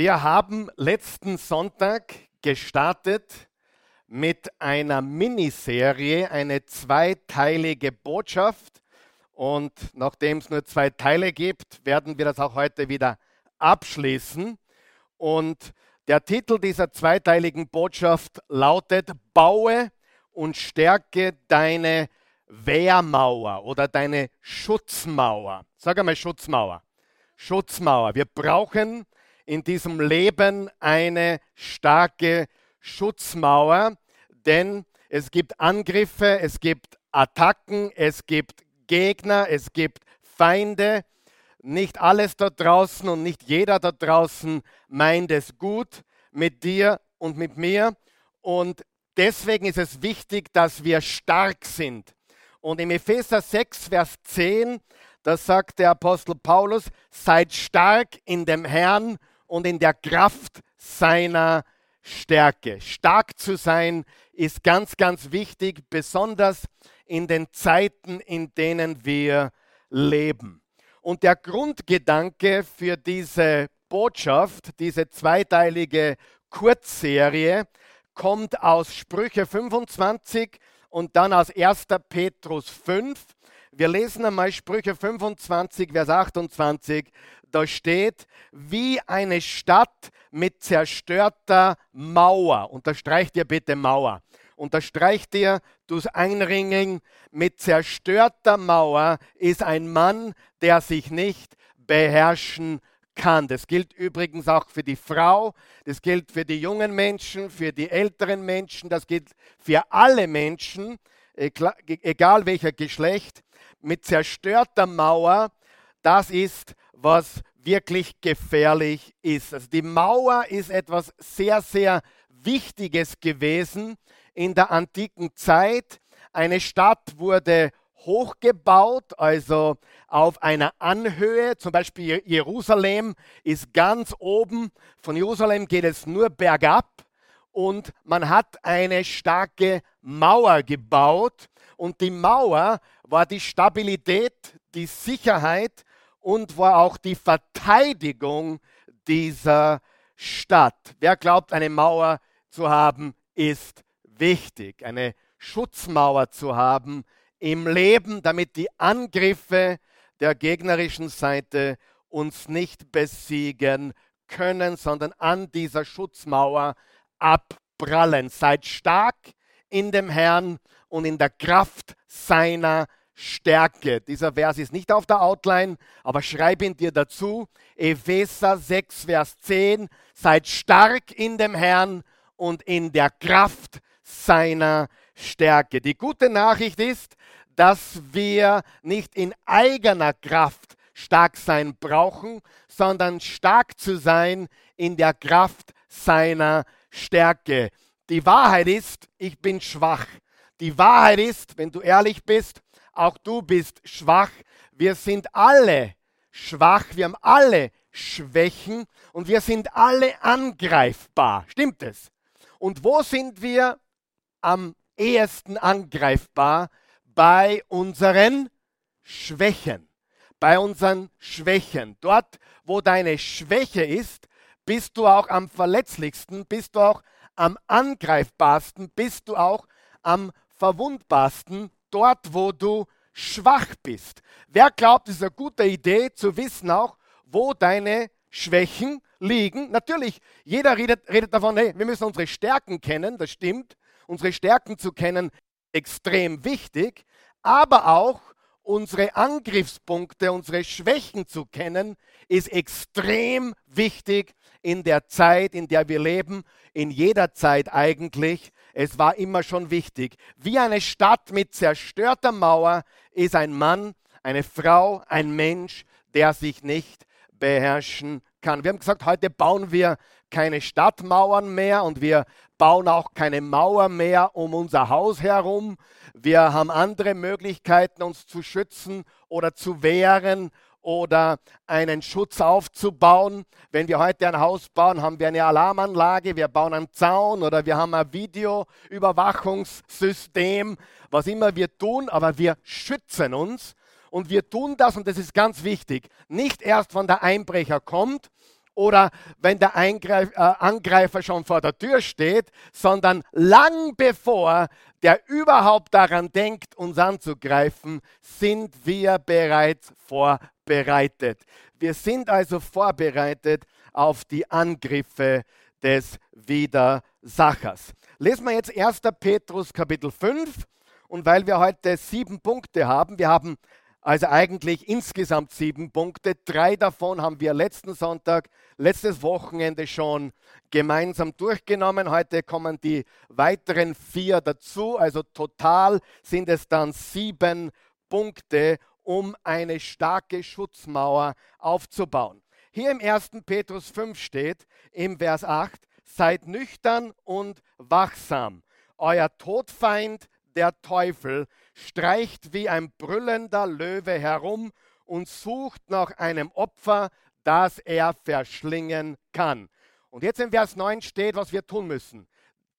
Wir haben letzten Sonntag gestartet mit einer Miniserie, eine zweiteilige Botschaft. Und nachdem es nur zwei Teile gibt, werden wir das auch heute wieder abschließen. Und der Titel dieser zweiteiligen Botschaft lautet, baue und stärke deine Wehrmauer oder deine Schutzmauer. Sag einmal Schutzmauer. Schutzmauer. Wir brauchen in diesem Leben eine starke Schutzmauer, denn es gibt Angriffe, es gibt Attacken, es gibt Gegner, es gibt Feinde. Nicht alles da draußen und nicht jeder da draußen meint es gut mit dir und mit mir. Und deswegen ist es wichtig, dass wir stark sind. Und im Epheser 6, Vers 10, da sagt der Apostel Paulus, seid stark in dem Herrn und in der Kraft seiner Stärke. Stark zu sein ist ganz, ganz wichtig, besonders in den Zeiten, in denen wir leben. Und der Grundgedanke für diese Botschaft, diese zweiteilige Kurzserie, kommt aus Sprüche 25 und dann aus 1. Petrus 5. Wir lesen einmal Sprüche 25, Vers 28 da steht, wie eine Stadt mit zerstörter Mauer. Unterstreicht ihr bitte Mauer. Unterstreicht ihr durchs Einringen, mit zerstörter Mauer ist ein Mann, der sich nicht beherrschen kann. Das gilt übrigens auch für die Frau, das gilt für die jungen Menschen, für die älteren Menschen, das gilt für alle Menschen, egal welcher Geschlecht. Mit zerstörter Mauer, das ist was wirklich gefährlich ist. Also die Mauer ist etwas sehr, sehr Wichtiges gewesen in der antiken Zeit. Eine Stadt wurde hochgebaut, also auf einer Anhöhe. Zum Beispiel Jerusalem ist ganz oben. Von Jerusalem geht es nur bergab. Und man hat eine starke Mauer gebaut. Und die Mauer war die Stabilität, die Sicherheit und war auch die Verteidigung dieser Stadt. Wer glaubt, eine Mauer zu haben, ist wichtig. Eine Schutzmauer zu haben im Leben, damit die Angriffe der gegnerischen Seite uns nicht besiegen können, sondern an dieser Schutzmauer abprallen. Seid stark in dem Herrn und in der Kraft seiner Stärke. Dieser Vers ist nicht auf der Outline, aber schreib ihn dir dazu. Epheser 6, Vers 10. Seid stark in dem Herrn und in der Kraft seiner Stärke. Die gute Nachricht ist, dass wir nicht in eigener Kraft stark sein brauchen, sondern stark zu sein in der Kraft seiner Stärke. Die Wahrheit ist, ich bin schwach. Die Wahrheit ist, wenn du ehrlich bist, auch du bist schwach. Wir sind alle schwach, wir haben alle Schwächen und wir sind alle angreifbar. Stimmt es? Und wo sind wir am ehesten angreifbar? Bei unseren Schwächen. Bei unseren Schwächen. Dort, wo deine Schwäche ist, bist du auch am verletzlichsten, bist du auch am angreifbarsten, bist du auch am verwundbarsten dort, wo du schwach bist. Wer glaubt, es ist eine gute Idee zu wissen auch, wo deine Schwächen liegen? Natürlich, jeder redet, redet davon, hey, wir müssen unsere Stärken kennen, das stimmt. Unsere Stärken zu kennen, extrem wichtig, aber auch unsere Angriffspunkte, unsere Schwächen zu kennen, ist extrem wichtig in der Zeit, in der wir leben, in jeder Zeit eigentlich. Es war immer schon wichtig. Wie eine Stadt mit zerstörter Mauer ist ein Mann, eine Frau, ein Mensch, der sich nicht beherrschen kann. Wir haben gesagt, heute bauen wir keine Stadtmauern mehr und wir bauen auch keine Mauer mehr um unser Haus herum. Wir haben andere Möglichkeiten, uns zu schützen oder zu wehren oder einen Schutz aufzubauen. Wenn wir heute ein Haus bauen, haben wir eine Alarmanlage, wir bauen einen Zaun oder wir haben ein Videoüberwachungssystem, was immer wir tun, aber wir schützen uns. Und wir tun das, und das ist ganz wichtig, nicht erst, wenn der Einbrecher kommt oder wenn der Eingreif, äh, Angreifer schon vor der Tür steht, sondern lang bevor der überhaupt daran denkt, uns anzugreifen, sind wir bereits vorbereitet. Wir sind also vorbereitet auf die Angriffe des Widersachers. Lesen wir jetzt 1. Petrus Kapitel 5 und weil wir heute sieben Punkte haben, wir haben also eigentlich insgesamt sieben Punkte. Drei davon haben wir letzten Sonntag, letztes Wochenende schon gemeinsam durchgenommen. Heute kommen die weiteren vier dazu. Also total sind es dann sieben Punkte, um eine starke Schutzmauer aufzubauen. Hier im 1. Petrus 5 steht im Vers 8, seid nüchtern und wachsam. Euer Todfeind, der Teufel, streicht wie ein brüllender Löwe herum und sucht nach einem Opfer, das er verschlingen kann. Und jetzt im Vers 9 steht, was wir tun müssen.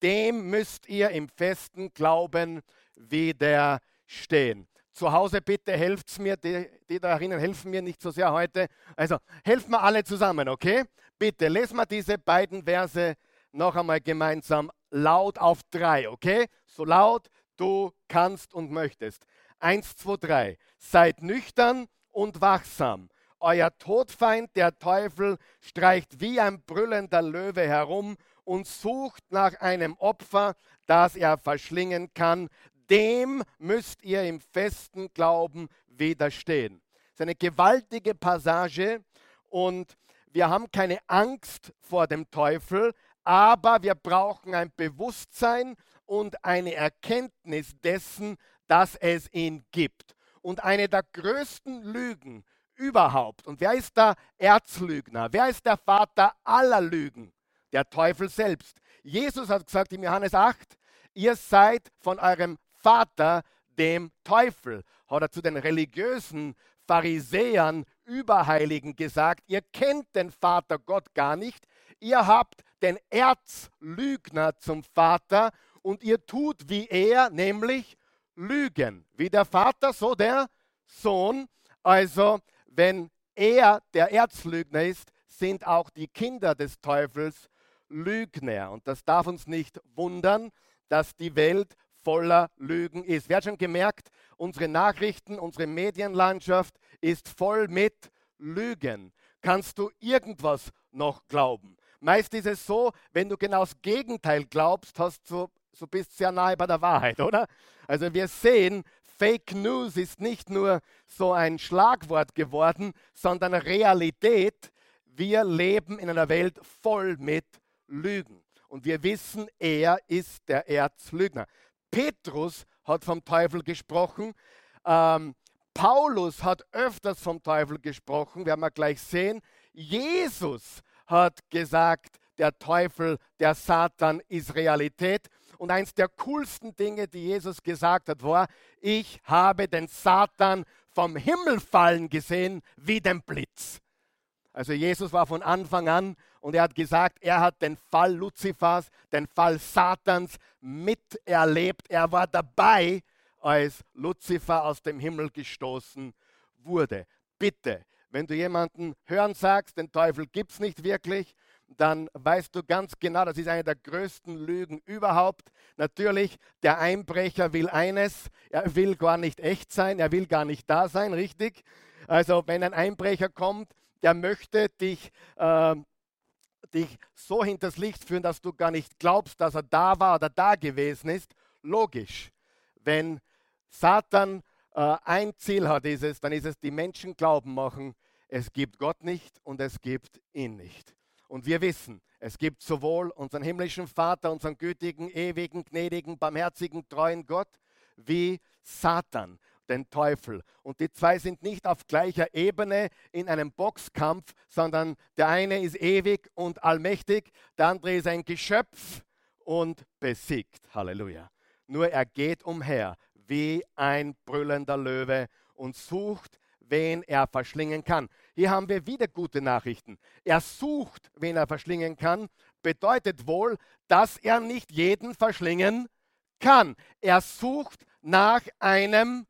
Dem müsst ihr im festen Glauben widerstehen. Zu Hause bitte helft mir, die, die da drinnen helfen mir nicht so sehr heute. Also helfen wir alle zusammen, okay? Bitte lesen wir diese beiden Verse noch einmal gemeinsam laut auf drei, okay? So laut, du kannst und möchtest. Eins, zwei, drei. Seid nüchtern und wachsam. Euer Todfeind, der Teufel, streicht wie ein brüllender Löwe herum und sucht nach einem Opfer, das er verschlingen kann. Dem müsst ihr im festen Glauben widerstehen. Das ist eine gewaltige Passage und wir haben keine Angst vor dem Teufel, aber wir brauchen ein Bewusstsein und eine Erkenntnis dessen, dass es ihn gibt. Und eine der größten Lügen überhaupt, und wer ist der Erzlügner? Wer ist der Vater aller Lügen? Der Teufel selbst. Jesus hat gesagt im Johannes 8, ihr seid von eurem Vater, dem Teufel. Hat er zu den religiösen Pharisäern, Überheiligen gesagt, ihr kennt den Vater Gott gar nicht, ihr habt den Erzlügner zum Vater und ihr tut wie er, nämlich lügen. Wie der Vater, so der Sohn. Also, wenn er der Erzlügner ist, sind auch die Kinder des Teufels Lügner. Und das darf uns nicht wundern, dass die Welt voller Lügen ist. Wer hat schon gemerkt, unsere Nachrichten, unsere Medienlandschaft ist voll mit Lügen. Kannst du irgendwas noch glauben? Meist ist es so, wenn du genau das Gegenteil glaubst, hast du so bist sehr nahe bei der Wahrheit, oder? Also wir sehen, Fake News ist nicht nur so ein Schlagwort geworden, sondern Realität. Wir leben in einer Welt voll mit Lügen. Und wir wissen, er ist der Erzlügner. Petrus hat vom Teufel gesprochen. Ähm, Paulus hat öfters vom Teufel gesprochen, werden wir gleich sehen. Jesus hat gesagt, der Teufel, der Satan ist Realität. Und eins der coolsten Dinge, die Jesus gesagt hat, war, ich habe den Satan vom Himmel fallen gesehen wie den Blitz. Also Jesus war von Anfang an und er hat gesagt, er hat den Fall Luzifers, den Fall Satans miterlebt. Er war dabei, als Luzifer aus dem Himmel gestoßen wurde. Bitte, wenn du jemanden hören sagst, den Teufel gibt es nicht wirklich, dann weißt du ganz genau, das ist eine der größten Lügen überhaupt. Natürlich, der Einbrecher will eines, er will gar nicht echt sein, er will gar nicht da sein, richtig? Also wenn ein Einbrecher kommt, der möchte dich, äh, dich so hinters Licht führen, dass du gar nicht glaubst, dass er da war oder da gewesen ist. Logisch. Wenn Satan äh, ein Ziel hat, ist es, dann ist es, die Menschen glauben machen, es gibt Gott nicht und es gibt ihn nicht. Und wir wissen, es gibt sowohl unseren himmlischen Vater, unseren gütigen, ewigen, gnädigen, barmherzigen, treuen Gott, wie Satan, den Teufel. Und die zwei sind nicht auf gleicher Ebene in einem Boxkampf, sondern der eine ist ewig und allmächtig, der andere ist ein Geschöpf und besiegt. Halleluja. Nur er geht umher wie ein brüllender Löwe und sucht, wen er verschlingen kann. Hier haben wir wieder gute Nachrichten. Er sucht, wen er verschlingen kann, bedeutet wohl, dass er nicht jeden verschlingen kann. Er sucht nach einem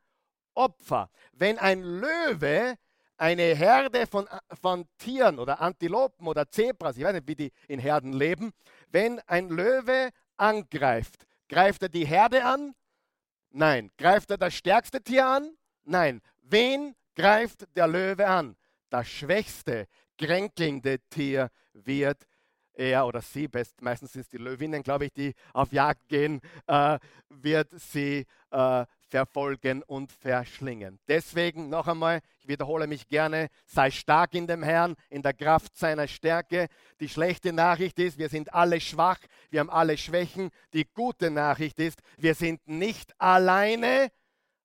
Opfer. Wenn ein Löwe eine Herde von, von Tieren oder Antilopen oder Zebras, ich weiß nicht, wie die in Herden leben, wenn ein Löwe angreift, greift er die Herde an? Nein. Greift er das stärkste Tier an? Nein. Wen greift der Löwe an? Das schwächste, kränkelnde Tier wird er oder sie, best, meistens sind es die Löwinnen, glaube ich, die auf Jagd gehen, äh, wird sie äh, verfolgen und verschlingen. Deswegen noch einmal, ich wiederhole mich gerne, sei stark in dem Herrn, in der Kraft seiner Stärke. Die schlechte Nachricht ist, wir sind alle schwach, wir haben alle Schwächen. Die gute Nachricht ist, wir sind nicht alleine,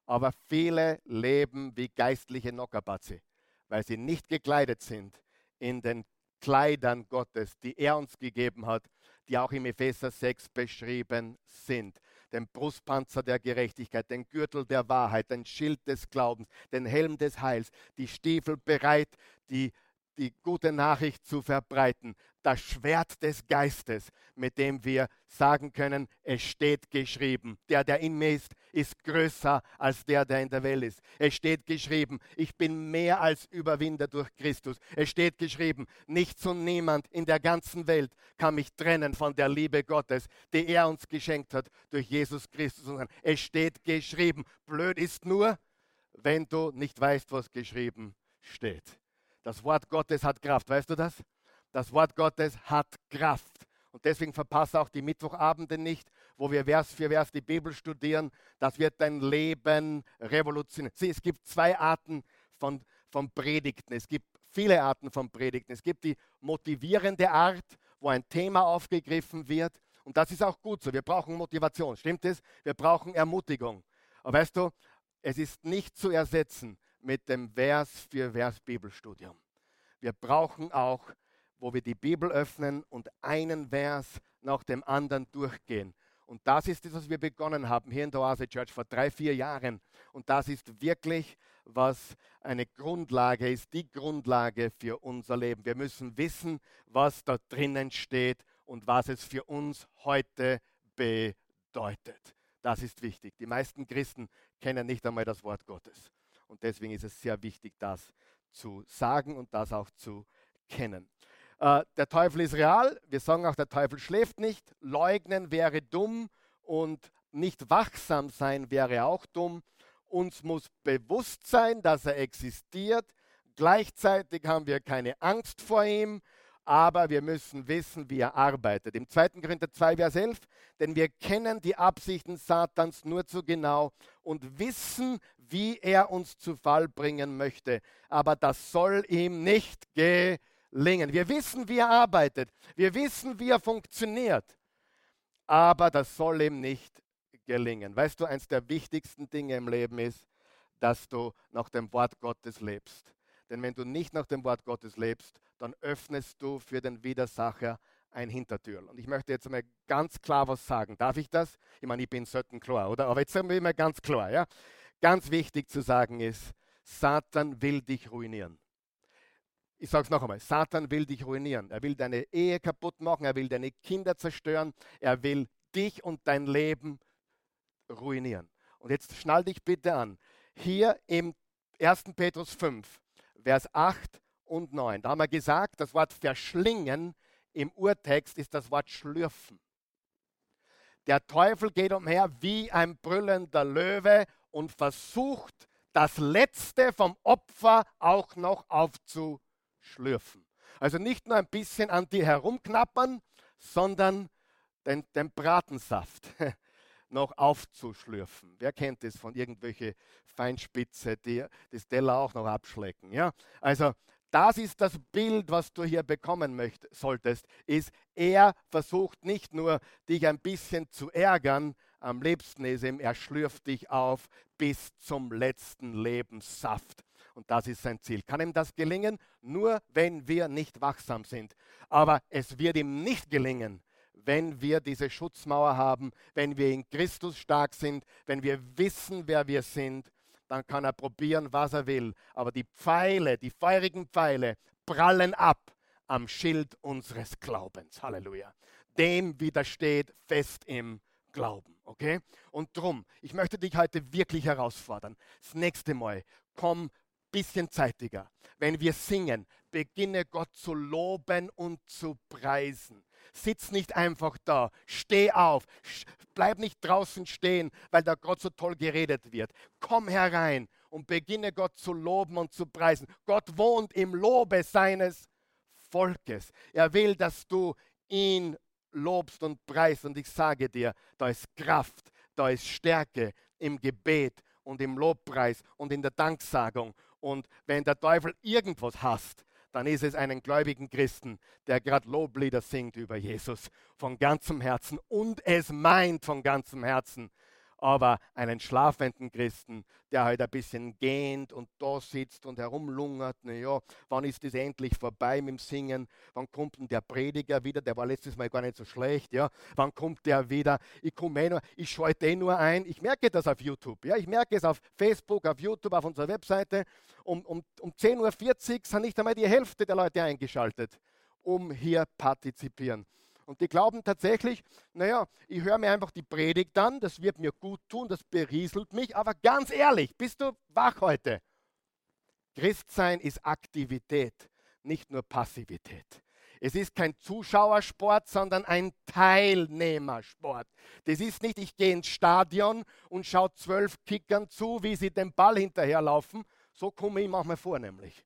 aber viele leben wie geistliche Nockerbatze, weil sie nicht gekleidet sind in den Kleidern Gottes, die er uns gegeben hat, die auch im Epheser 6 beschrieben sind. Den Brustpanzer der Gerechtigkeit, den Gürtel der Wahrheit, den Schild des Glaubens, den Helm des Heils, die Stiefel bereit, die die gute Nachricht zu verbreiten, das Schwert des Geistes, mit dem wir sagen können, es steht geschrieben, der, der in mir ist, ist größer als der, der in der Welt ist. Es steht geschrieben, ich bin mehr als Überwinder durch Christus. Es steht geschrieben, nichts und niemand in der ganzen Welt kann mich trennen von der Liebe Gottes, die er uns geschenkt hat durch Jesus Christus. Es steht geschrieben. Blöd ist nur, wenn du nicht weißt, was geschrieben steht. Das Wort Gottes hat Kraft, weißt du das? Das Wort Gottes hat Kraft. Und deswegen verpasse auch die Mittwochabende nicht, wo wir Vers für Vers die Bibel studieren. Das wird dein Leben revolutionieren. Sieh, es gibt zwei Arten von, von Predigten. Es gibt viele Arten von Predigten. Es gibt die motivierende Art, wo ein Thema aufgegriffen wird. Und das ist auch gut so. Wir brauchen Motivation. Stimmt es? Wir brauchen Ermutigung. Aber weißt du, es ist nicht zu ersetzen mit dem Vers für Vers Bibelstudium. Wir brauchen auch, wo wir die Bibel öffnen und einen Vers nach dem anderen durchgehen. Und das ist das, was wir begonnen haben hier in der Oase Church vor drei, vier Jahren. Und das ist wirklich, was eine Grundlage ist, die Grundlage für unser Leben. Wir müssen wissen, was da drinnen steht und was es für uns heute bedeutet. Das ist wichtig. Die meisten Christen kennen nicht einmal das Wort Gottes. Und deswegen ist es sehr wichtig, das zu sagen und das auch zu kennen. Äh, der Teufel ist real. Wir sagen auch, der Teufel schläft nicht. Leugnen wäre dumm und nicht wachsam sein wäre auch dumm. Uns muss bewusst sein, dass er existiert. Gleichzeitig haben wir keine Angst vor ihm aber wir müssen wissen, wie er arbeitet. Im 2. Korinther 2, Vers 11, denn wir kennen die Absichten Satans nur zu genau und wissen, wie er uns zu Fall bringen möchte. Aber das soll ihm nicht gelingen. Wir wissen, wie er arbeitet. Wir wissen, wie er funktioniert. Aber das soll ihm nicht gelingen. Weißt du, eines der wichtigsten Dinge im Leben ist, dass du nach dem Wort Gottes lebst. Denn wenn du nicht nach dem Wort Gottes lebst, dann öffnest du für den Widersacher ein Hintertür. Und ich möchte jetzt mal ganz klar was sagen. Darf ich das? Ich meine, ich bin selten klar, oder? Aber jetzt sagen wir mal ganz klar. Ja? Ganz wichtig zu sagen ist, Satan will dich ruinieren. Ich sage es noch einmal, Satan will dich ruinieren. Er will deine Ehe kaputt machen, er will deine Kinder zerstören, er will dich und dein Leben ruinieren. Und jetzt schnall dich bitte an. Hier im 1. Petrus 5, Vers 8 und 9. Da haben wir gesagt, das Wort verschlingen im Urtext ist das Wort schlürfen. Der Teufel geht umher wie ein brüllender Löwe und versucht, das Letzte vom Opfer auch noch aufzuschlürfen. Also nicht nur ein bisschen an die herumknappern, sondern den, den Bratensaft noch aufzuschlürfen. Wer kennt das von irgendwelche Feinspitze, die das Teller auch noch abschlecken? Ja? Also das ist das Bild, was du hier bekommen möcht, solltest, ist, er versucht nicht nur, dich ein bisschen zu ärgern, am liebsten ist ihm, er schlürft dich auf bis zum letzten Lebenssaft. Und das ist sein Ziel. Kann ihm das gelingen? Nur wenn wir nicht wachsam sind. Aber es wird ihm nicht gelingen, wenn wir diese Schutzmauer haben, wenn wir in Christus stark sind, wenn wir wissen, wer wir sind, dann kann er probieren, was er will. Aber die Pfeile, die feurigen Pfeile, prallen ab am Schild unseres Glaubens. Halleluja. Dem widersteht fest im Glauben. Okay? Und drum, ich möchte dich heute wirklich herausfordern. Das nächste Mal, komm bisschen zeitiger. Wenn wir singen, beginne Gott zu loben und zu preisen. Sitz nicht einfach da, steh auf, bleib nicht draußen stehen, weil da Gott so toll geredet wird. Komm herein und beginne Gott zu loben und zu preisen. Gott wohnt im Lobe seines Volkes. Er will, dass du ihn lobst und preist. Und ich sage dir, da ist Kraft, da ist Stärke im Gebet und im Lobpreis und in der Danksagung. Und wenn der Teufel irgendwas hasst, dann ist es einen gläubigen Christen, der gerade Loblieder singt über Jesus von ganzem Herzen und es meint von ganzem Herzen aber einen schlafenden Christen, der halt ein bisschen gähnt und da sitzt und herumlungert, naja, wann ist das endlich vorbei mit dem Singen? Wann kommt denn der Prediger wieder? Der war letztes Mal gar nicht so schlecht, ja. Wann kommt der wieder? Ich komme eh nur, ich schalte eh nur ein. Ich merke das auf YouTube, ja. Ich merke es auf Facebook, auf YouTube, auf unserer Webseite. Um, um, um 10.40 Uhr sind nicht einmal die Hälfte der Leute eingeschaltet, um hier partizipieren. Und die glauben tatsächlich, naja, ich höre mir einfach die Predigt an, das wird mir gut tun, das berieselt mich. Aber ganz ehrlich, bist du wach heute? Christsein ist Aktivität, nicht nur Passivität. Es ist kein Zuschauersport, sondern ein Teilnehmersport. Das ist nicht, ich gehe ins Stadion und schaue zwölf Kickern zu, wie sie den Ball hinterherlaufen. So komme ich manchmal vor, nämlich.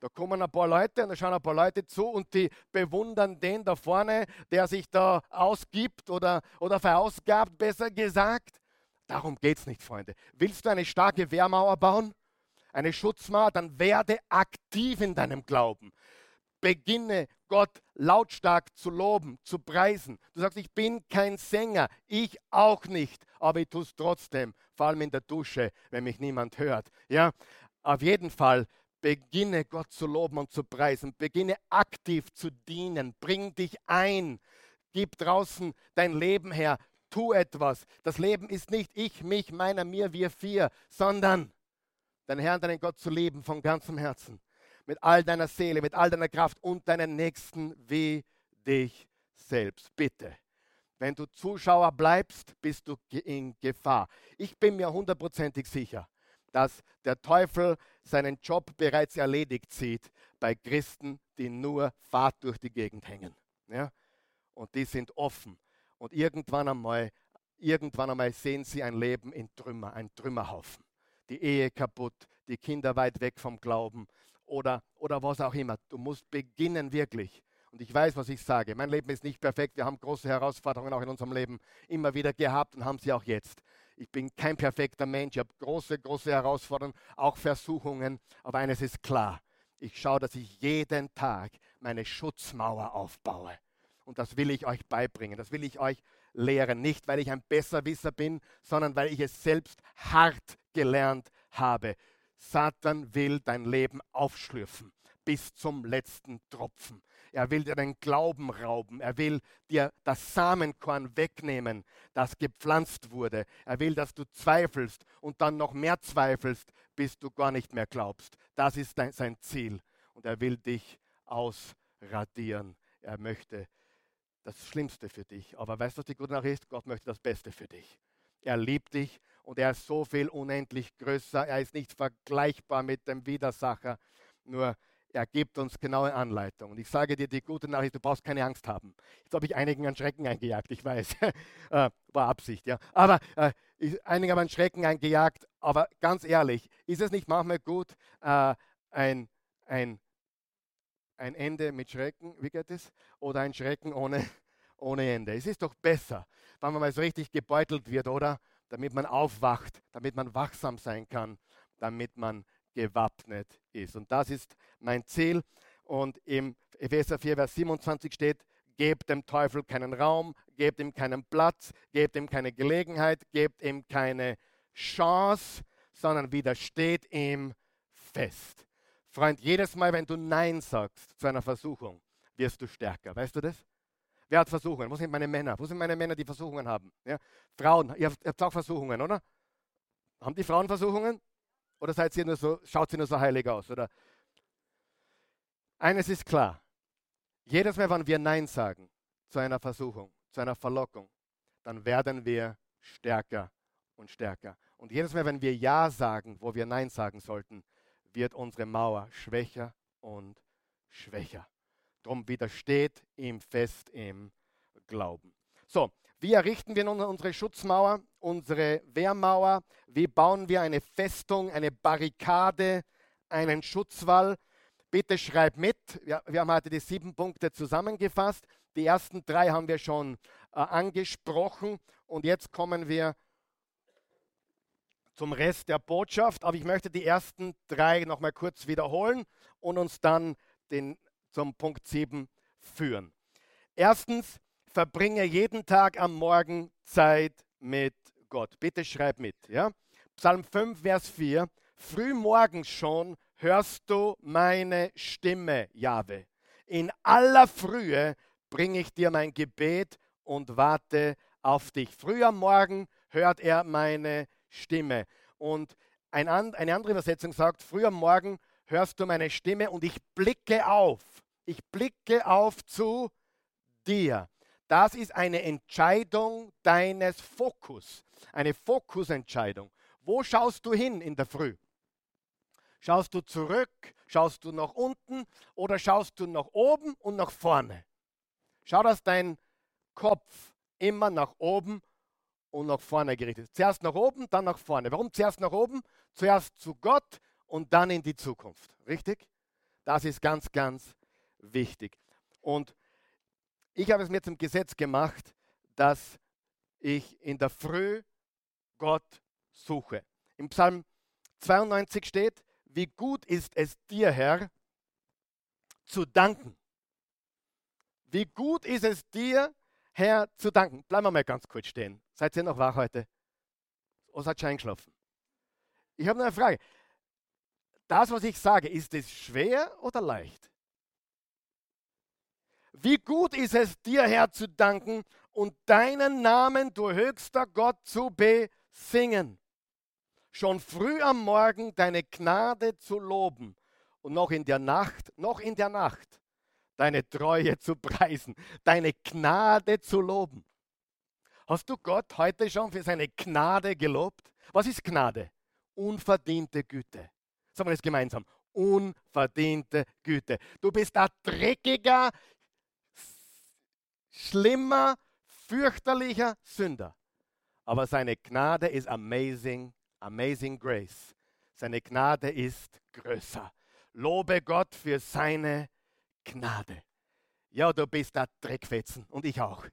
Da kommen ein paar Leute und da schauen ein paar Leute zu und die bewundern den da vorne, der sich da ausgibt oder, oder verausgabt, besser gesagt. Darum geht es nicht, Freunde. Willst du eine starke Wehrmauer bauen? Eine Schutzmauer? Dann werde aktiv in deinem Glauben. Beginne Gott lautstark zu loben, zu preisen. Du sagst, ich bin kein Sänger, ich auch nicht, aber ich tue es trotzdem, vor allem in der Dusche, wenn mich niemand hört. Ja, auf jeden Fall Beginne Gott zu loben und zu preisen. Beginne aktiv zu dienen. Bring dich ein. Gib draußen dein Leben her. Tu etwas. Das Leben ist nicht ich, mich, meiner, mir, wir vier, sondern deinen Herrn, deinen Gott zu lieben von ganzem Herzen. Mit all deiner Seele, mit all deiner Kraft und deinen Nächsten wie dich selbst. Bitte. Wenn du Zuschauer bleibst, bist du in Gefahr. Ich bin mir hundertprozentig sicher, dass der Teufel seinen Job bereits erledigt sieht bei Christen, die nur Fahrt durch die Gegend hängen. Ja? Und die sind offen. Und irgendwann einmal, irgendwann einmal sehen sie ein Leben in Trümmer, ein Trümmerhaufen. Die Ehe kaputt, die Kinder weit weg vom Glauben oder, oder was auch immer. Du musst beginnen wirklich. Und ich weiß, was ich sage. Mein Leben ist nicht perfekt. Wir haben große Herausforderungen auch in unserem Leben immer wieder gehabt und haben sie auch jetzt. Ich bin kein perfekter Mensch, ich habe große, große Herausforderungen, auch Versuchungen. Aber eines ist klar, ich schaue, dass ich jeden Tag meine Schutzmauer aufbaue. Und das will ich euch beibringen, das will ich euch lehren. Nicht, weil ich ein Besserwisser bin, sondern weil ich es selbst hart gelernt habe. Satan will dein Leben aufschlürfen bis zum letzten Tropfen. Er will dir den Glauben rauben. Er will dir das Samenkorn wegnehmen, das gepflanzt wurde. Er will, dass du zweifelst und dann noch mehr zweifelst, bis du gar nicht mehr glaubst. Das ist dein, sein Ziel. Und er will dich ausradieren. Er möchte das Schlimmste für dich. Aber weißt du, was die gute Nachricht ist? Gott möchte das Beste für dich. Er liebt dich und er ist so viel unendlich größer. Er ist nicht vergleichbar mit dem Widersacher. Nur er gibt uns genaue Anleitung. Und ich sage dir die gute Nachricht, du brauchst keine Angst haben. Jetzt habe ich einigen an Schrecken eingejagt, ich weiß. äh, war Absicht, ja. Aber äh, einigen haben an Schrecken eingejagt. Aber ganz ehrlich, ist es nicht manchmal gut, äh, ein, ein, ein Ende mit Schrecken, wie geht es? Oder ein Schrecken ohne, ohne Ende? Es ist doch besser, wenn man mal so richtig gebeutelt wird, oder? Damit man aufwacht, damit man wachsam sein kann, damit man gewappnet ist. Und das ist mein Ziel. Und im Epheser 4, Vers 27 steht, gebt dem Teufel keinen Raum, gebt ihm keinen Platz, gebt ihm keine Gelegenheit, gebt ihm keine Chance, sondern widersteht ihm fest. Freund, jedes Mal, wenn du Nein sagst zu einer Versuchung, wirst du stärker. Weißt du das? Wer hat Versuchungen? Wo sind meine Männer? Wo sind meine Männer, die Versuchungen haben? Ja? Frauen, ihr habt, ihr habt auch Versuchungen, oder? Haben die Frauen Versuchungen? Oder seid ihr nur so, schaut sie nur so heilig aus? Oder? Eines ist klar. Jedes Mal, wenn wir Nein sagen zu einer Versuchung, zu einer Verlockung, dann werden wir stärker und stärker. Und jedes Mal, wenn wir Ja sagen, wo wir Nein sagen sollten, wird unsere Mauer schwächer und schwächer. Darum widersteht ihm fest im Glauben. So, wie errichten wir nun unsere Schutzmauer, unsere Wehrmauer? Wie bauen wir eine Festung, eine Barrikade, einen Schutzwall? Bitte schreib mit. Wir, haben heute die sieben Punkte zusammengefasst. Die ersten drei haben wir schon äh, angesprochen und jetzt kommen wir zum Rest der Botschaft. Aber ich möchte die ersten drei nochmal kurz wiederholen und uns dann den, zum Punkt 7 führen. Erstens, verbringe jeden Tag am Morgen Zeit mit Gott. Bitte schreib mit. Ja? Psalm 5, Vers 4. Frühmorgens schon hörst du meine Stimme, Jahwe. In aller Frühe bringe ich dir mein Gebet und warte auf dich. Früh am Morgen hört er meine Stimme. Und ein, eine andere Übersetzung sagt, früh am Morgen hörst du meine Stimme und ich blicke auf. Ich blicke auf zu dir. Das ist eine Entscheidung deines Fokus, eine Fokusentscheidung. Wo schaust du hin in der Früh? Schaust du zurück, schaust du nach unten oder schaust du nach oben und nach vorne? Schau, dass dein Kopf immer nach oben und nach vorne gerichtet ist. Zuerst nach oben, dann nach vorne. Warum zuerst nach oben? Zuerst zu Gott und dann in die Zukunft. Richtig? Das ist ganz, ganz wichtig. Und ich habe es mir zum Gesetz gemacht, dass ich in der Früh Gott suche. Im Psalm 92 steht, wie gut ist es dir, Herr, zu danken. Wie gut ist es dir, Herr, zu danken. Bleiben wir mal ganz kurz stehen. Seid ihr noch wach heute? Oder seid ihr eingeschlafen? Ich habe noch eine Frage. Das, was ich sage, ist es schwer oder leicht? Wie gut ist es dir, Herr, zu danken und deinen Namen, du höchster Gott, zu besingen schon früh am Morgen deine Gnade zu loben und noch in der Nacht, noch in der Nacht deine Treue zu preisen, deine Gnade zu loben. Hast du Gott heute schon für seine Gnade gelobt? Was ist Gnade? Unverdiente Güte. Sagen wir das gemeinsam. Unverdiente Güte. Du bist ein dreckiger, schlimmer, fürchterlicher Sünder. Aber seine Gnade ist amazing Amazing Grace. Seine Gnade ist größer. Lobe Gott für seine Gnade. Ja, du bist da Dreckfetzen und ich auch.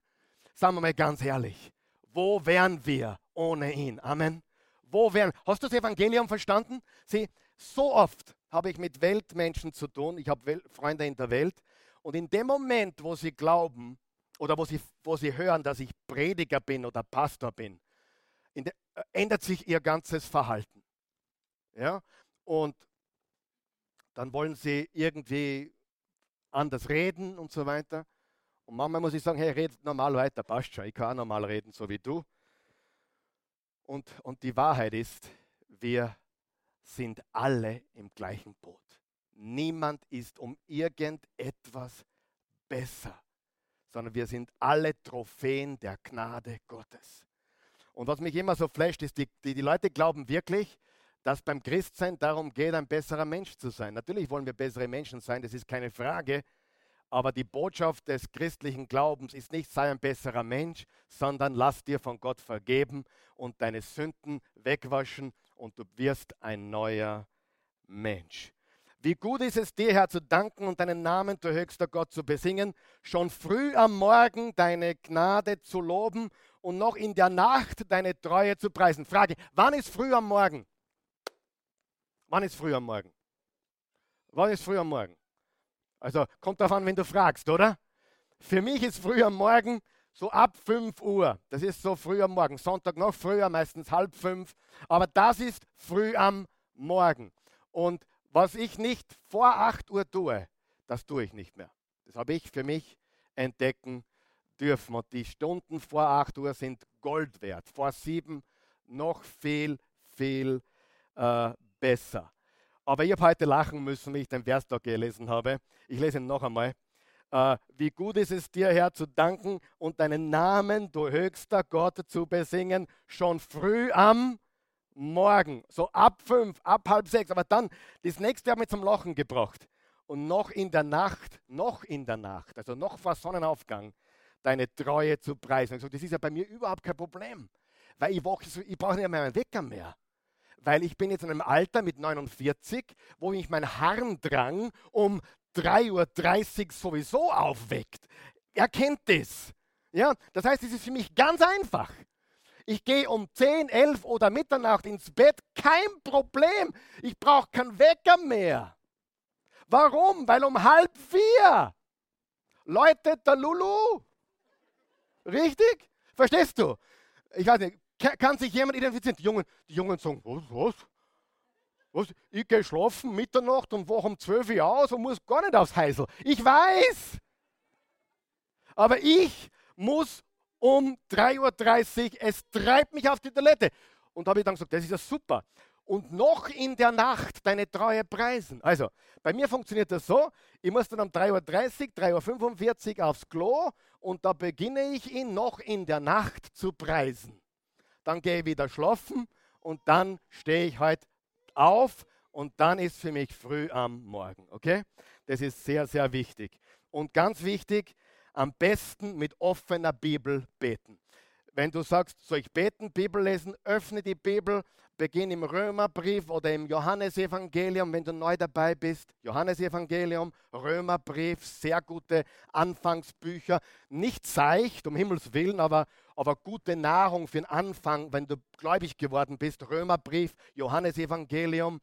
Sagen wir mal ganz ehrlich, wo wären wir ohne ihn? Amen. Wo wären, hast du das Evangelium verstanden? Sieh, so oft habe ich mit Weltmenschen zu tun, ich habe Freunde in der Welt und in dem Moment, wo sie glauben oder wo sie, wo sie hören, dass ich Prediger bin oder Pastor bin, de, äh, ändert sich ihr ganzes Verhalten. Ja? Und dann wollen sie irgendwie anders reden und so weiter. Und manchmal muss ich sagen, hey, redet normal weiter, passt schon, ich kann auch normal reden, so wie du. Und, und die Wahrheit ist, wir sind alle im gleichen Boot. Niemand ist um irgendetwas besser, sondern wir sind alle Trophäen der Gnade Gottes. Und was mich immer so flasht, ist, die, die, die Leute glauben wirklich, dass beim Christsein darum geht, ein besserer Mensch zu sein. Natürlich wollen wir bessere Menschen sein, das ist keine Frage. Aber die Botschaft des christlichen Glaubens ist nicht, sei ein besserer Mensch, sondern lass dir von Gott vergeben und deine Sünden wegwaschen und du wirst ein neuer Mensch. Wie gut ist es dir, Herr, zu danken und deinen Namen, du höchster Gott, zu besingen, schon früh am Morgen deine Gnade zu loben und noch in der Nacht deine Treue zu preisen. Frage, wann ist früh am Morgen? Wann ist früh am Morgen? Wann ist früh am Morgen? Also kommt darauf an, wenn du fragst, oder? Für mich ist früh am Morgen so ab 5 Uhr. Das ist so früh am Morgen. Sonntag noch früher, meistens halb fünf. Aber das ist früh am Morgen. Und was ich nicht vor 8 Uhr tue, das tue ich nicht mehr. Das habe ich für mich entdecken dürfen. Und die Stunden vor 8 Uhr sind Gold wert. Vor 7 noch viel, viel äh, besser. Aber ich habe heute lachen müssen, wie ich den Vers da gelesen habe. Ich lese ihn noch einmal. Äh, wie gut ist es dir, Herr, zu danken und deinen Namen, du höchster Gott, zu besingen, schon früh am morgen, so ab fünf, ab halb sechs, aber dann, das nächste hat mich zum Lachen gebracht. Und noch in der Nacht, noch in der Nacht, also noch vor Sonnenaufgang, deine Treue zu preisen. So, das ist ja bei mir überhaupt kein Problem, weil ich, so, ich brauche nicht mehr einen Wecker mehr. Weil ich bin jetzt in einem Alter mit 49, wo mich mein Harndrang um 3.30 Uhr sowieso aufweckt. Er kennt das. Ja, das heißt, es ist für mich ganz einfach. Ich gehe um 10, 11 oder Mitternacht ins Bett, kein Problem. Ich brauche keinen Wecker mehr. Warum? Weil um halb vier läutet der Lulu. Richtig? Verstehst du? Ich weiß nicht, kann sich jemand identifizieren? Die Jungen, die Jungen sagen, was, was? was? Ich gehe schlafen Mitternacht und wache um 12 Uhr aus und muss gar nicht aufs Heisel. Ich weiß. Aber ich muss um 3.30 Uhr, es treibt mich auf die Toilette. Und da habe ich dann gesagt, das ist ja super. Und noch in der Nacht deine Treue preisen. Also, bei mir funktioniert das so, ich muss dann um 3.30 Uhr, 3.45 Uhr aufs Klo und da beginne ich ihn noch in der Nacht zu preisen. Dann gehe ich wieder schlafen und dann stehe ich heute auf und dann ist für mich früh am Morgen. Okay? Das ist sehr, sehr wichtig. Und ganz wichtig, am besten mit offener Bibel beten. Wenn du sagst, soll ich beten, Bibel lesen, öffne die Bibel, beginn im Römerbrief oder im Johannesevangelium, wenn du neu dabei bist. Johannesevangelium, Römerbrief, sehr gute Anfangsbücher. Nicht seicht, um Himmels Willen, aber, aber gute Nahrung für den Anfang, wenn du gläubig geworden bist. Römerbrief, Johannesevangelium,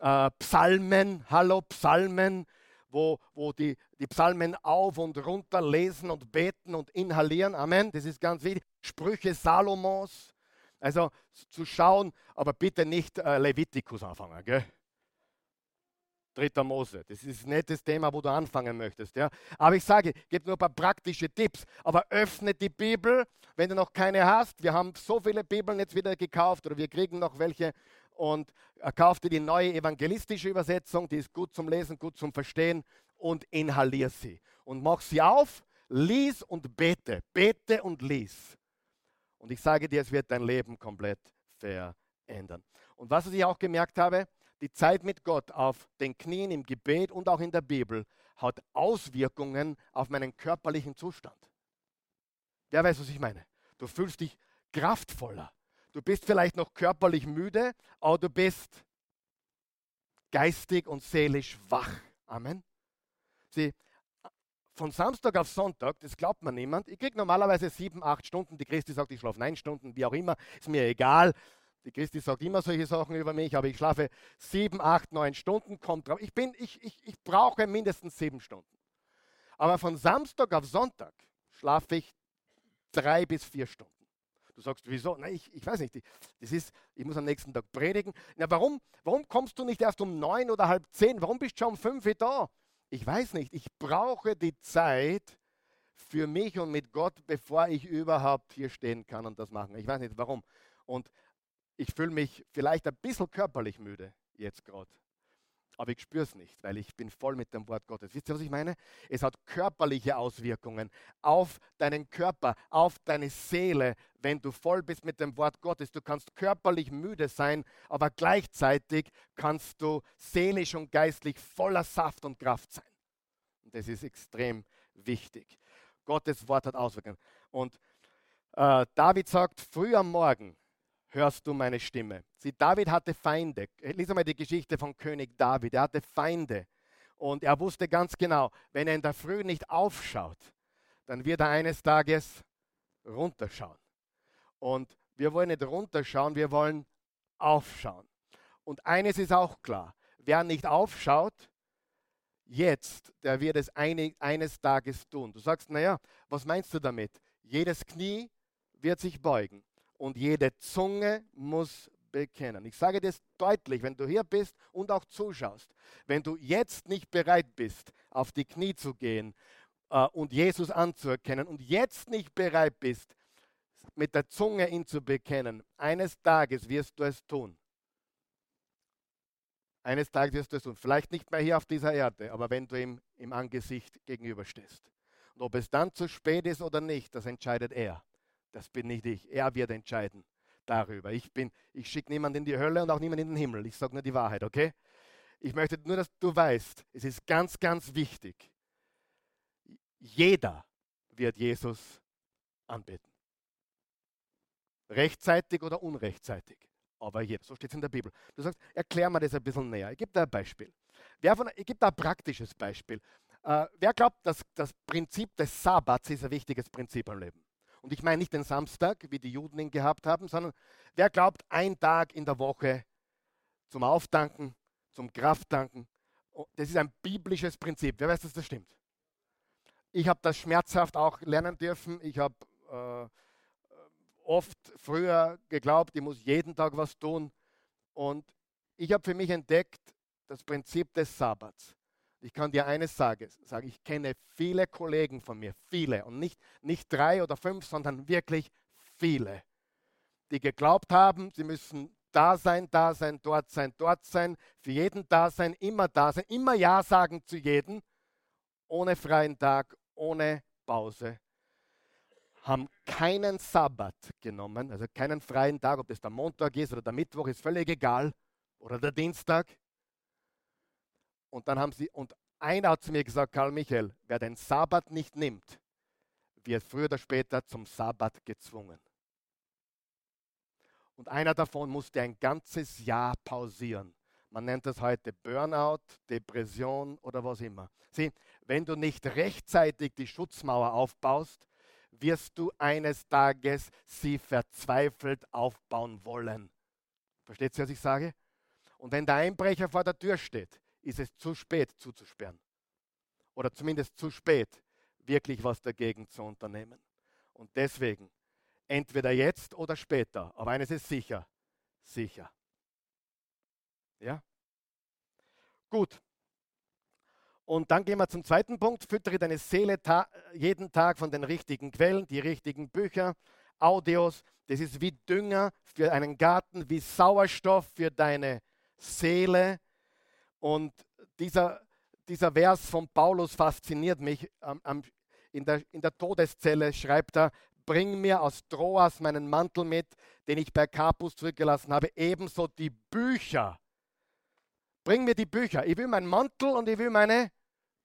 äh, Psalmen, hallo Psalmen, wo, wo die, die Psalmen auf und runter lesen und beten und inhalieren. Amen. Das ist ganz wichtig. Sprüche Salomos. Also zu schauen, aber bitte nicht äh, Levitikus anfangen. Gell? Dritter Mose. Das ist nicht das Thema, wo du anfangen möchtest. Ja? Aber ich sage, gebe nur ein paar praktische Tipps. Aber öffne die Bibel, wenn du noch keine hast. Wir haben so viele Bibeln jetzt wieder gekauft oder wir kriegen noch welche und er kaufte die neue evangelistische Übersetzung, die ist gut zum Lesen, gut zum Verstehen und inhalier sie. Und mach sie auf, lies und bete, bete und lies. Und ich sage dir, es wird dein Leben komplett verändern. Und was ich auch gemerkt habe, die Zeit mit Gott auf den Knien im Gebet und auch in der Bibel hat Auswirkungen auf meinen körperlichen Zustand. Wer weiß, was ich meine? Du fühlst dich kraftvoller, Du bist vielleicht noch körperlich müde, aber du bist geistig und seelisch wach. Amen. Sie, von Samstag auf Sonntag, das glaubt man niemand. Ich kriege normalerweise sieben, acht Stunden. Die Christi sagt, ich schlafe neun Stunden, wie auch immer, ist mir egal. Die Christi sagt immer solche Sachen über mich, aber ich schlafe sieben, acht, neun Stunden. Kommt drauf. Ich, ich, ich, ich brauche mindestens sieben Stunden. Aber von Samstag auf Sonntag schlafe ich drei bis vier Stunden. Du sagst, wieso? Nein, ich, ich weiß nicht. Das ist, ich muss am nächsten Tag predigen. Na, warum, warum kommst du nicht erst um neun oder halb zehn? Warum bist du schon um fünf da? Ich weiß nicht. Ich brauche die Zeit für mich und mit Gott, bevor ich überhaupt hier stehen kann und das machen. Ich weiß nicht warum. Und ich fühle mich vielleicht ein bisschen körperlich müde jetzt gerade aber ich spüre es nicht, weil ich bin voll mit dem Wort Gottes. Wisst ihr, was ich meine? Es hat körperliche Auswirkungen auf deinen Körper, auf deine Seele, wenn du voll bist mit dem Wort Gottes. Du kannst körperlich müde sein, aber gleichzeitig kannst du seelisch und geistlich voller Saft und Kraft sein. Und das ist extrem wichtig. Gottes Wort hat Auswirkungen. Und äh, David sagt, früh am Morgen, hörst du meine Stimme. Sieh, David hatte Feinde. Lies einmal die Geschichte von König David. Er hatte Feinde. Und er wusste ganz genau, wenn er in der Früh nicht aufschaut, dann wird er eines Tages runterschauen. Und wir wollen nicht runterschauen, wir wollen aufschauen. Und eines ist auch klar, wer nicht aufschaut, jetzt, der wird es eine, eines Tages tun. Du sagst, naja, was meinst du damit? Jedes Knie wird sich beugen und jede Zunge muss bekennen. Ich sage das deutlich, wenn du hier bist und auch zuschaust, wenn du jetzt nicht bereit bist, auf die Knie zu gehen äh, und Jesus anzuerkennen und jetzt nicht bereit bist, mit der Zunge ihn zu bekennen, eines Tages wirst du es tun. Eines Tages wirst du es tun. Vielleicht nicht mehr hier auf dieser Erde, aber wenn du ihm im Angesicht gegenüberstehst. Und ob es dann zu spät ist oder nicht, das entscheidet er. Das bin nicht ich. Er wird entscheiden. darüber. Ich, ich schicke niemanden in die Hölle und auch niemanden in den Himmel. Ich sage nur die Wahrheit, okay? Ich möchte nur, dass du weißt, es ist ganz, ganz wichtig. Jeder wird Jesus anbeten. Rechtzeitig oder unrechtzeitig. Aber jeder. So steht es in der Bibel. Du sagst, erklär mir das ein bisschen näher. Ich gebe dir ein Beispiel. Wer von, ich gebe dir ein praktisches Beispiel. Äh, wer glaubt, dass das Prinzip des Sabbats ist ein wichtiges Prinzip im Leben? Und ich meine nicht den Samstag, wie die Juden ihn gehabt haben, sondern wer glaubt, ein Tag in der Woche zum Auftanken, zum Krafttanken, das ist ein biblisches Prinzip. Wer weiß, dass das stimmt? Ich habe das schmerzhaft auch lernen dürfen. Ich habe äh, oft früher geglaubt, ich muss jeden Tag was tun. Und ich habe für mich entdeckt das Prinzip des Sabbats. Ich kann dir eines sagen, ich kenne viele Kollegen von mir, viele, und nicht, nicht drei oder fünf, sondern wirklich viele, die geglaubt haben, sie müssen da sein, da sein, dort sein, dort sein, für jeden da sein, immer da sein, immer Ja sagen zu jedem, ohne freien Tag, ohne Pause, haben keinen Sabbat genommen, also keinen freien Tag, ob das der Montag ist oder der Mittwoch, ist völlig egal, oder der Dienstag. Und dann haben sie, und einer hat zu mir gesagt, Karl Michael, wer den Sabbat nicht nimmt, wird früher oder später zum Sabbat gezwungen. Und einer davon musste ein ganzes Jahr pausieren. Man nennt das heute Burnout, Depression oder was immer. Sieh, wenn du nicht rechtzeitig die Schutzmauer aufbaust, wirst du eines Tages sie verzweifelt aufbauen wollen. Versteht ihr, was ich sage? Und wenn der Einbrecher vor der Tür steht, ist es zu spät zuzusperren. Oder zumindest zu spät, wirklich was dagegen zu unternehmen. Und deswegen, entweder jetzt oder später, aber eines ist sicher, sicher. Ja? Gut, und dann gehen wir zum zweiten Punkt. Füttere deine Seele ta jeden Tag von den richtigen Quellen, die richtigen Bücher, Audios. Das ist wie Dünger für einen Garten, wie Sauerstoff für deine Seele. Und dieser, dieser Vers von Paulus fasziniert mich. in, der, in der Todeszelle schreibt er, bring mir aus Troas meinen Mantel mit, den ich bei Carpus zurückgelassen habe, ebenso die Bücher, Bring mir die Bücher. Ich will meinen Mantel und ich will meine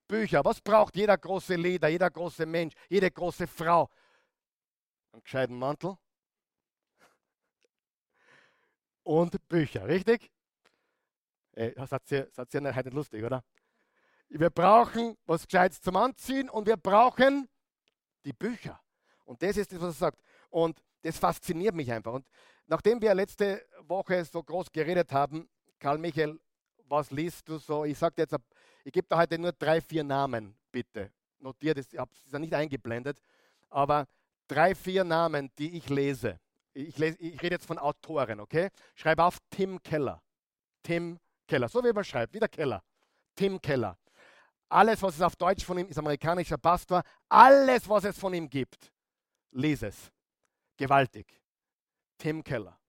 Bücher. Was braucht jeder große Leader, jeder große Mensch, jede große Frau? Einen gescheiten Mantel und Bücher, richtig? Das hat ihr, das ihr heute nicht lustig, oder? Wir brauchen was Gescheites zum Anziehen und wir brauchen die Bücher. Und das ist das, was er sagt. Und das fasziniert mich einfach. Und nachdem wir letzte Woche so groß geredet haben, Karl Michael was liest du so? Ich sage jetzt, ich gebe da heute nur drei, vier Namen, bitte. Notiert, es ist ja nicht eingeblendet, aber drei, vier Namen, die ich lese. Ich, lese, ich rede jetzt von Autoren, okay? Schreib auf Tim Keller. Tim Keller, so wie man schreibt, wie der Keller. Tim Keller. Alles, was es auf Deutsch von ihm ist, amerikanischer Pastor, alles, was es von ihm gibt, lese es. Gewaltig. Tim Keller.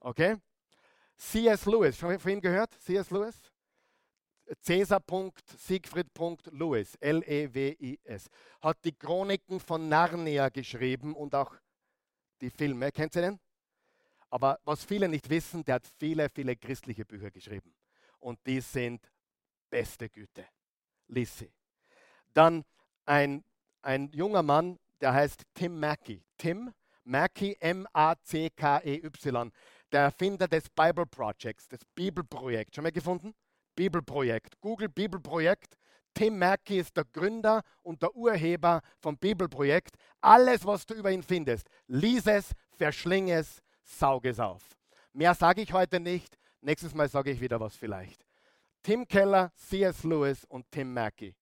Okay? C.S. Lewis, schon von ihm gehört? C.S. Lewis? Cäsar. Siegfried. Lewis, L-E-W-I-S, hat die Chroniken von Narnia geschrieben und auch die Filme. Kennt ihr den? Aber was viele nicht wissen, der hat viele, viele christliche Bücher geschrieben. Und die sind beste Güte. Lies sie. Dann ein, ein junger Mann, der heißt Tim Mackey. Tim Mackey, M-A-C-K-E-Y der Erfinder des Bible Projects, des Bibelprojekts. Schon mal gefunden? Bibelprojekt. Google Bibelprojekt. Tim Mackey ist der Gründer und der Urheber vom Bibelprojekt. Alles, was du über ihn findest, lies es, verschling es, sauge es auf. Mehr sage ich heute nicht. Nächstes Mal sage ich wieder was vielleicht. Tim Keller, C.S. Lewis und Tim Mackey.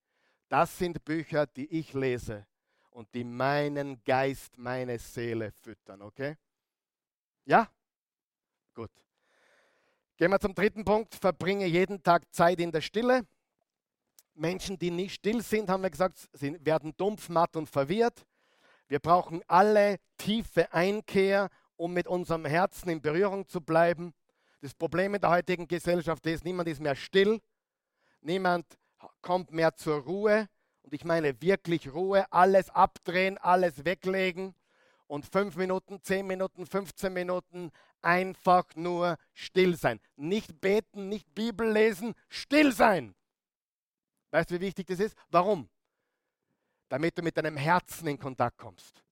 Das sind Bücher, die ich lese und die meinen Geist, meine Seele füttern, okay? Ja? Gut. Gehen wir zum dritten Punkt. Verbringe jeden Tag Zeit in der Stille. Menschen, die nicht still sind, haben wir gesagt, sie werden dumpf, matt und verwirrt. Wir brauchen alle tiefe Einkehr, um mit unserem Herzen in Berührung zu bleiben. Das Problem in der heutigen Gesellschaft ist, niemand ist mehr still, niemand kommt mehr zur Ruhe. Und ich meine wirklich Ruhe, alles abdrehen, alles weglegen und fünf Minuten, zehn Minuten, 15 Minuten einfach nur still sein. Nicht beten, nicht Bibel lesen, still sein. Weißt du, wie wichtig das ist? Warum? Damit du mit deinem Herzen in Kontakt kommst.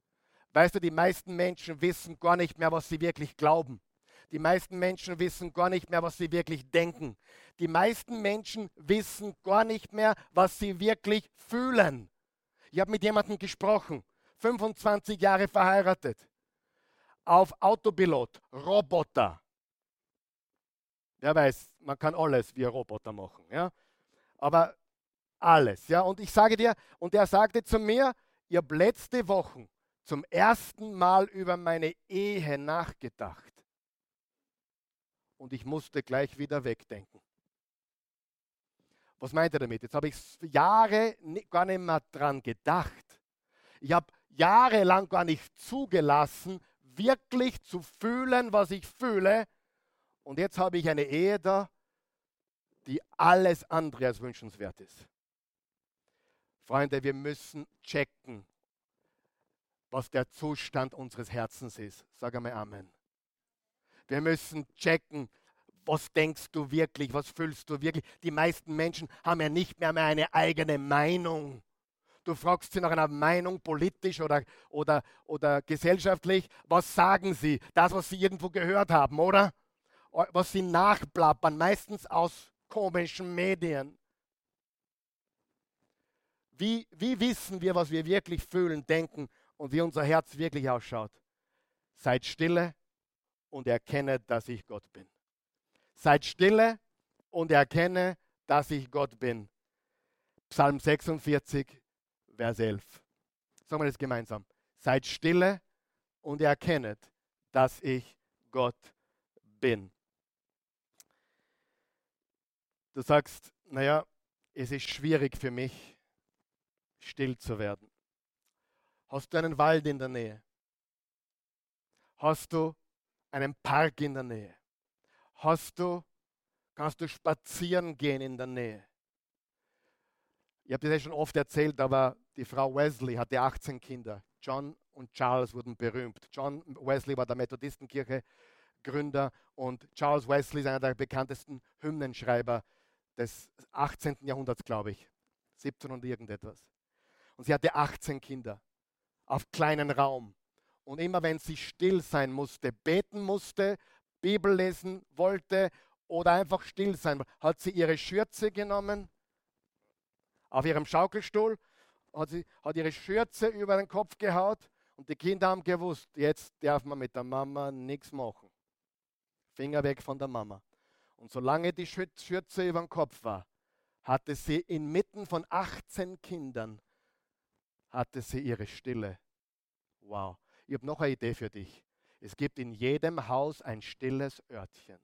Weißt du, die meisten Menschen wissen gar nicht mehr, was sie wirklich glauben. Die meisten Menschen wissen gar nicht mehr, was sie wirklich denken. Die meisten Menschen wissen gar nicht mehr, was sie wirklich fühlen. Ich habe mit jemandem gesprochen, 25 Jahre verheiratet, auf Autopilot, Roboter. Wer weiß, man kann alles wie ein Roboter machen, ja? Aber alles, ja? Und ich sage dir, und er sagte zu mir, ihr habt letzte Woche zum ersten Mal über meine Ehe nachgedacht. Und ich musste gleich wieder wegdenken. Was meint er damit? Jetzt habe ich Jahre gar nicht mehr dran gedacht. Ich habe jahrelang gar nicht zugelassen, wirklich zu fühlen, was ich fühle. Und jetzt habe ich eine Ehe da, die alles andere als wünschenswert ist. Freunde, wir müssen checken, was der Zustand unseres Herzens ist. Sag einmal Amen. Wir müssen checken, was denkst du wirklich, was fühlst du wirklich. Die meisten Menschen haben ja nicht mehr, mehr eine eigene Meinung. Du fragst sie nach einer Meinung, politisch oder, oder, oder gesellschaftlich. Was sagen sie? Das, was sie irgendwo gehört haben, oder? Was sie nachplappern, meistens aus komischen Medien. Wie, wie wissen wir, was wir wirklich fühlen, denken und wie unser Herz wirklich ausschaut? Seid stille und erkenne, dass ich Gott bin. Seid stille und erkenne, dass ich Gott bin. Psalm 46, Vers 11. Sagen wir das gemeinsam. Seid stille und erkennet, dass ich Gott bin. Du sagst, naja, es ist schwierig für mich, still zu werden. Hast du einen Wald in der Nähe? Hast du einen Park in der Nähe? Hast du, kannst du spazieren gehen in der Nähe? Ich habe das ja schon oft erzählt, aber die Frau Wesley hatte 18 Kinder. John und Charles wurden berühmt. John Wesley war der Methodistenkirche Gründer und Charles Wesley ist einer der bekanntesten Hymnenschreiber des 18. Jahrhunderts, glaube ich. 17 und irgendetwas. Und sie hatte 18 Kinder auf kleinen Raum. Und immer wenn sie still sein musste, beten musste, Bibel lesen wollte oder einfach still sein, hat sie ihre Schürze genommen auf ihrem Schaukelstuhl, hat sie hat ihre Schürze über den Kopf gehaut und die Kinder haben gewusst, jetzt darf man mit der Mama nichts machen. Finger weg von der Mama. Und solange die Schürze über den Kopf war, hatte sie inmitten von 18 Kindern, hatte sie ihre Stille. Wow. Ich habe noch eine Idee für dich. Es gibt in jedem Haus ein stilles Örtchen.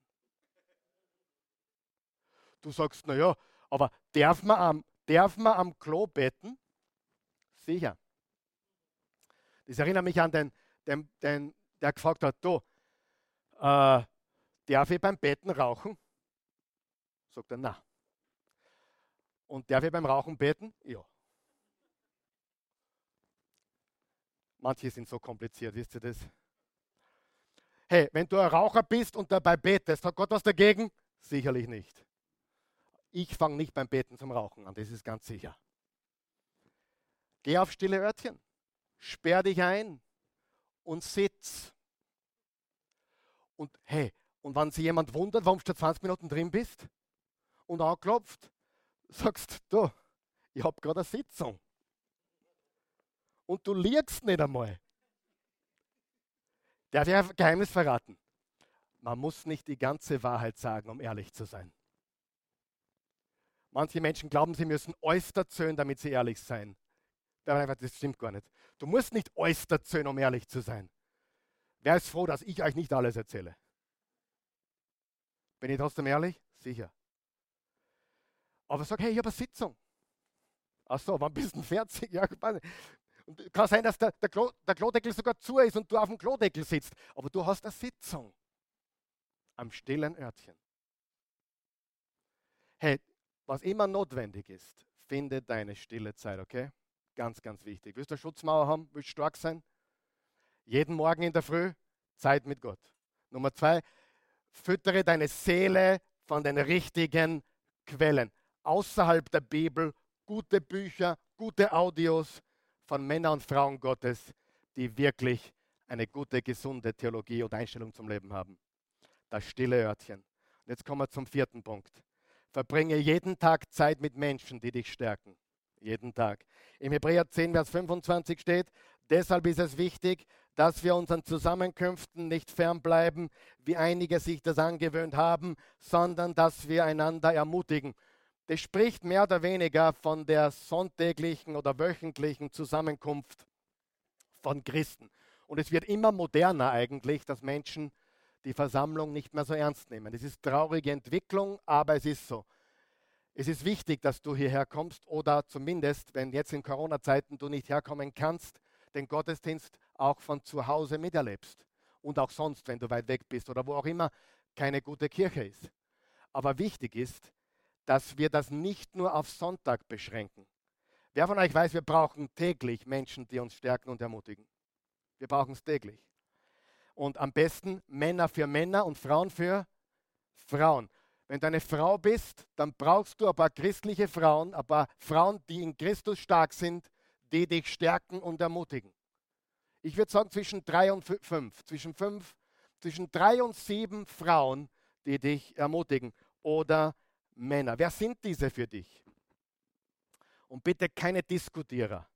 Du sagst, naja, aber darf man, am, darf man am Klo beten? Sicher. Das erinnert mich an den, den, den der gefragt hat, du, äh, darf ich beim Betten rauchen? Sagt er, na. Und darf ich beim Rauchen beten? Ja. Manche sind so kompliziert, wisst ihr das? Hey, wenn du ein Raucher bist und dabei betest, hat Gott was dagegen? Sicherlich nicht. Ich fange nicht beim Beten zum Rauchen an, das ist ganz sicher. Geh auf stille Örtchen, sperr dich ein und sitz. Und hey, und wenn sich jemand wundert, warum du 20 Minuten drin bist und anklopft, sagst du, ich habe gerade eine Sitzung. Und du liegst nicht einmal. Darf ich ein Geheimnis verraten? Man muss nicht die ganze Wahrheit sagen, um ehrlich zu sein. Manche Menschen glauben, sie müssen erzählen, damit sie ehrlich sein. Das stimmt gar nicht. Du musst nicht erzählen, um ehrlich zu sein. Wer ist froh, dass ich euch nicht alles erzähle? Bin ich trotzdem ehrlich? Sicher. Aber sag, hey, ich habe eine Sitzung. Ach so, wann bist du fertig? Ja, und kann sein, dass der, der, Klo, der Klodeckel sogar zu ist und du auf dem Klodeckel sitzt. Aber du hast eine Sitzung am stillen Örtchen. Hey, was immer notwendig ist, finde deine stille Zeit, okay? Ganz, ganz wichtig. Willst du eine Schutzmauer haben? Willst du stark sein? Jeden Morgen in der Früh Zeit mit Gott. Nummer zwei, füttere deine Seele von den richtigen Quellen. Außerhalb der Bibel gute Bücher, gute Audios von Männern und Frauen Gottes, die wirklich eine gute, gesunde Theologie und Einstellung zum Leben haben. Das stille Örtchen. Und jetzt kommen wir zum vierten Punkt. Verbringe jeden Tag Zeit mit Menschen, die dich stärken. Jeden Tag. Im Hebräer 10, Vers 25 steht, deshalb ist es wichtig, dass wir unseren Zusammenkünften nicht fernbleiben, wie einige sich das angewöhnt haben, sondern dass wir einander ermutigen. Das spricht mehr oder weniger von der sonntäglichen oder wöchentlichen Zusammenkunft von Christen. Und es wird immer moderner eigentlich, dass Menschen die Versammlung nicht mehr so ernst nehmen. Es ist traurige Entwicklung, aber es ist so. Es ist wichtig, dass du hierher kommst oder zumindest, wenn jetzt in Corona-Zeiten du nicht herkommen kannst, den Gottesdienst auch von zu Hause miterlebst. Und auch sonst, wenn du weit weg bist oder wo auch immer keine gute Kirche ist. Aber wichtig ist, dass wir das nicht nur auf Sonntag beschränken. Wer von euch weiß, wir brauchen täglich Menschen, die uns stärken und ermutigen. Wir brauchen es täglich. Und am besten Männer für Männer und Frauen für Frauen. Wenn du eine Frau bist, dann brauchst du ein paar christliche Frauen, ein paar Frauen, die in Christus stark sind, die dich stärken und ermutigen. Ich würde sagen zwischen drei und fünf, zwischen fünf, zwischen drei und sieben Frauen, die dich ermutigen oder Männer. Wer sind diese für dich? Und bitte keine Diskutierer.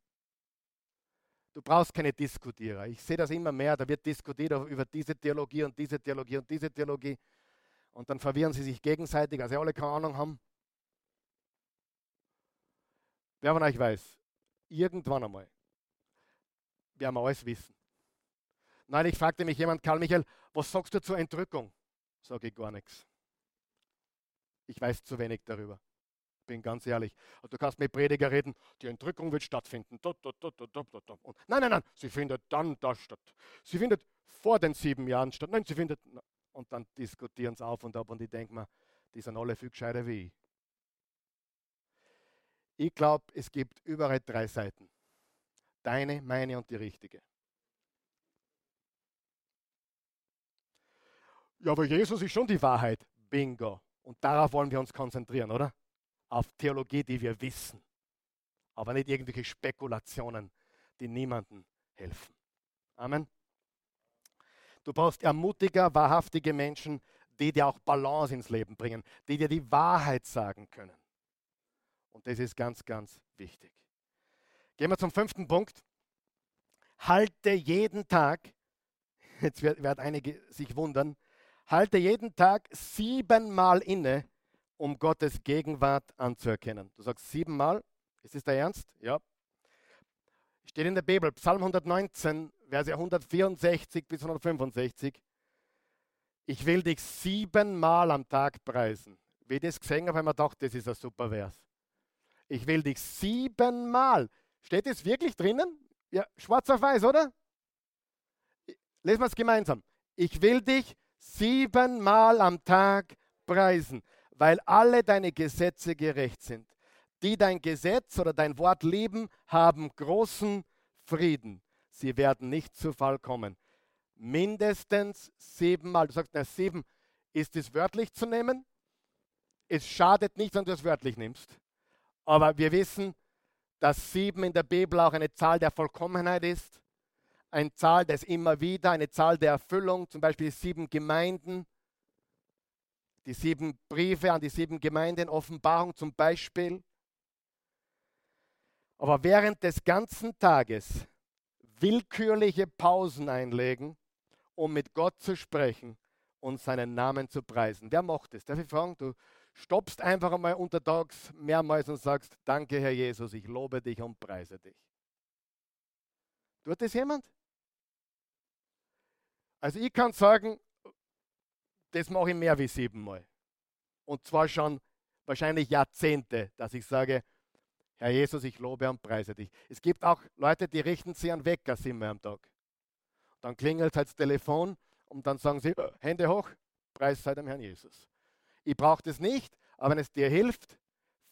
Du brauchst keine Diskutierer. Ich sehe das immer mehr, da wird diskutiert über diese Theologie und diese Theologie und diese Theologie. Und dann verwirren sie sich gegenseitig, also alle keine Ahnung haben. Wer von euch weiß, irgendwann einmal werden wir alles wissen. Neulich fragte mich jemand, Karl Michael, was sagst du zur Entrückung? Sage ich gar nichts. Ich weiß zu wenig darüber bin ganz ehrlich. Du kannst mit Prediger reden, die Entrückung wird stattfinden. Und nein, nein, nein, sie findet dann da statt. Sie findet vor den sieben Jahren statt. Nein, sie findet. Und dann diskutieren sie auf und ab und ich denke mir, die sind alle viel gescheiter wie ich. Ich glaube, es gibt überall drei Seiten. Deine, meine und die richtige. Ja, aber Jesus ist schon die Wahrheit. Bingo. Und darauf wollen wir uns konzentrieren, oder? auf Theologie, die wir wissen, aber nicht irgendwelche Spekulationen, die niemandem helfen. Amen. Du brauchst ermutiger, wahrhaftige Menschen, die dir auch Balance ins Leben bringen, die dir die Wahrheit sagen können. Und das ist ganz, ganz wichtig. Gehen wir zum fünften Punkt. Halte jeden Tag, jetzt werden einige sich wundern, halte jeden Tag siebenmal inne um Gottes Gegenwart anzuerkennen. Du sagst siebenmal, ist das der Ernst? Ja. Steht in der Bibel, Psalm 119, Verse 164 bis 165. Ich will dich siebenmal am Tag preisen. Wie das gesehen habe, habe ich das ist ein super Vers. Ich will dich siebenmal. Steht es wirklich drinnen? Ja, schwarz auf weiß, oder? Lesen wir es gemeinsam. Ich will dich siebenmal am Tag preisen weil alle deine Gesetze gerecht sind. Die dein Gesetz oder dein Wort lieben, haben großen Frieden. Sie werden nicht zu Fall kommen. Mindestens siebenmal. Du sagst, na sieben, ist es wörtlich zu nehmen? Es schadet nicht, wenn du es wörtlich nimmst. Aber wir wissen, dass sieben in der Bibel auch eine Zahl der Vollkommenheit ist. Eine Zahl des immer wieder, eine Zahl der Erfüllung, zum Beispiel sieben Gemeinden die sieben Briefe an die sieben Gemeinden, Offenbarung zum Beispiel. Aber während des ganzen Tages willkürliche Pausen einlegen, um mit Gott zu sprechen und seinen Namen zu preisen. Wer macht das? Darf ich fragen? Du stoppst einfach einmal untertags mehrmals und sagst, danke Herr Jesus, ich lobe dich und preise dich. Tut das jemand? Also ich kann sagen, das mache ich mehr wie siebenmal. Und zwar schon wahrscheinlich Jahrzehnte, dass ich sage, Herr Jesus, ich lobe und preise dich. Es gibt auch Leute, die richten sich an Wecker siebenmal am Tag. Dann klingelt halt das Telefon und dann sagen sie, Hände hoch, preis sei dem Herrn Jesus. Ich brauche das nicht, aber wenn es dir hilft,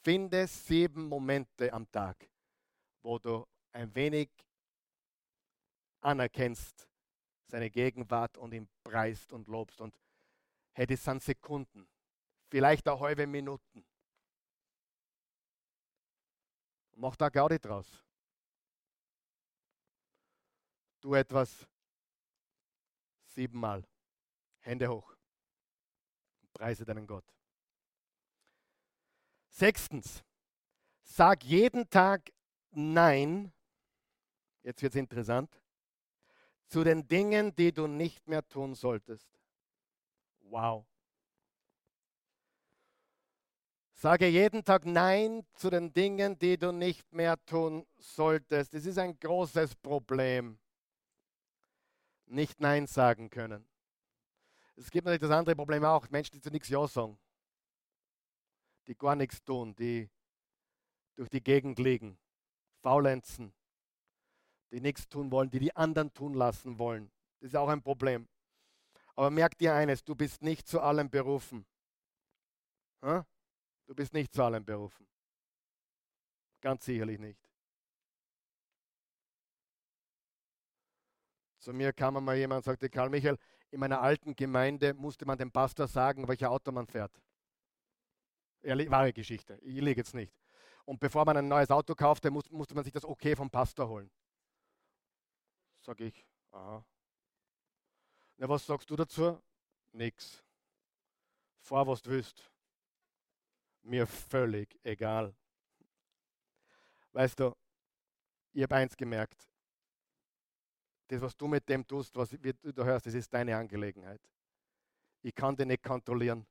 finde sieben Momente am Tag, wo du ein wenig anerkennst, seine Gegenwart und ihn preist und lobst. Und hey, das sind Sekunden, vielleicht auch halbe Minuten. Mach da Gaudi draus. Tu etwas siebenmal. Hände hoch. Preise deinen Gott. Sechstens, sag jeden Tag Nein, jetzt wird es interessant, zu den Dingen, die du nicht mehr tun solltest. Wow. Sage jeden Tag Nein zu den Dingen, die du nicht mehr tun solltest. Das ist ein großes Problem. Nicht Nein sagen können. Es gibt natürlich das andere Problem auch, Menschen, die zu nichts Ja sagen. Die gar nichts tun, die durch die Gegend liegen, faulenzen, die nichts tun wollen, die die anderen tun lassen wollen. Das ist auch ein Problem. Aber merk dir eines, du bist nicht zu allem berufen. Du bist nicht zu allem berufen. Ganz sicherlich nicht. Zu mir kam einmal jemand und sagte, Karl Michael, in meiner alten Gemeinde musste man dem Pastor sagen, welcher Auto man fährt. Wahre Geschichte. Ich liege jetzt nicht. Und bevor man ein neues Auto kaufte, musste man sich das Okay vom Pastor holen. Sag ich, aha. Na, was sagst du dazu? Nix. Fahr, was du willst. Mir völlig egal. Weißt du, ich habe eins gemerkt. Das, was du mit dem tust, was du hörst, das ist deine Angelegenheit. Ich kann dich nicht kontrollieren.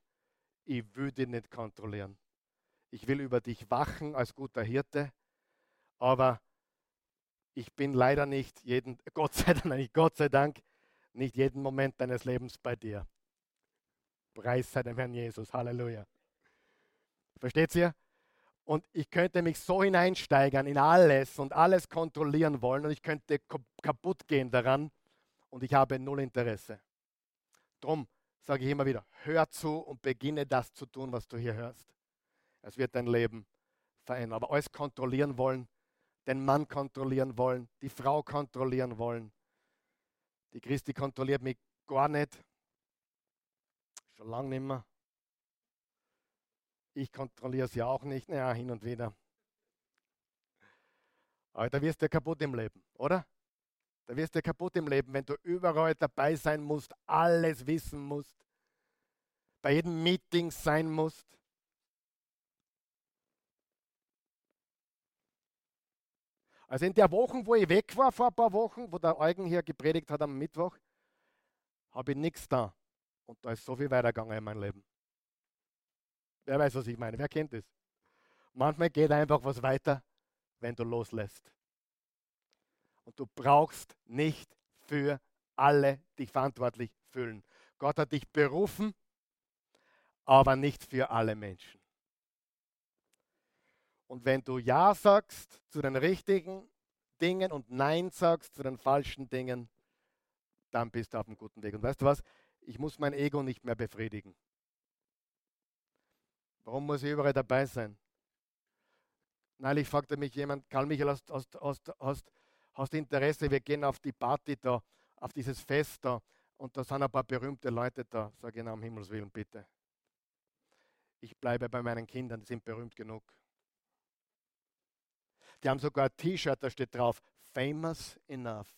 Ich will dich nicht kontrollieren. Ich will über dich wachen als guter Hirte, aber ich bin leider nicht jeden, Gott sei Dank, Gott sei Dank, nicht jeden Moment deines Lebens bei dir. Preis sei dem Herrn Jesus. Halleluja. Versteht ihr? Und ich könnte mich so hineinsteigern in alles und alles kontrollieren wollen und ich könnte kaputt gehen daran und ich habe null Interesse. Drum sage ich immer wieder, hör zu und beginne das zu tun, was du hier hörst. Es wird dein Leben verändern. Aber alles kontrollieren wollen, den Mann kontrollieren wollen, die Frau kontrollieren wollen. Die Christi kontrolliert mich gar nicht. Schon lange nicht mehr. Ich kontrolliere sie auch nicht. Naja, hin und wieder. Aber da wirst du kaputt im Leben, oder? Da wirst du kaputt im Leben, wenn du überall dabei sein musst, alles wissen musst, bei jedem Meeting sein musst. Also in der Woche, wo ich weg war, vor ein paar Wochen, wo der Eugen hier gepredigt hat am Mittwoch, habe ich nichts da. Und da ist so viel weitergegangen in meinem Leben. Wer weiß, was ich meine? Wer kennt das? Manchmal geht einfach was weiter, wenn du loslässt. Und du brauchst nicht für alle dich verantwortlich fühlen. Gott hat dich berufen, aber nicht für alle Menschen. Und wenn du Ja sagst zu den richtigen Dingen und Nein sagst zu den falschen Dingen, dann bist du auf einem guten Weg. Und weißt du was? Ich muss mein Ego nicht mehr befriedigen. Warum muss ich überall dabei sein? Neulich fragte mich jemand, Karl Michael, hast, hast, hast, hast, hast Interesse, wir gehen auf die Party da, auf dieses Fest da und da sind ein paar berühmte Leute da. Sag ich, na, um Himmels Willen, bitte. Ich bleibe bei meinen Kindern, die sind berühmt genug. Die haben sogar ein T-Shirt, da steht drauf, famous enough.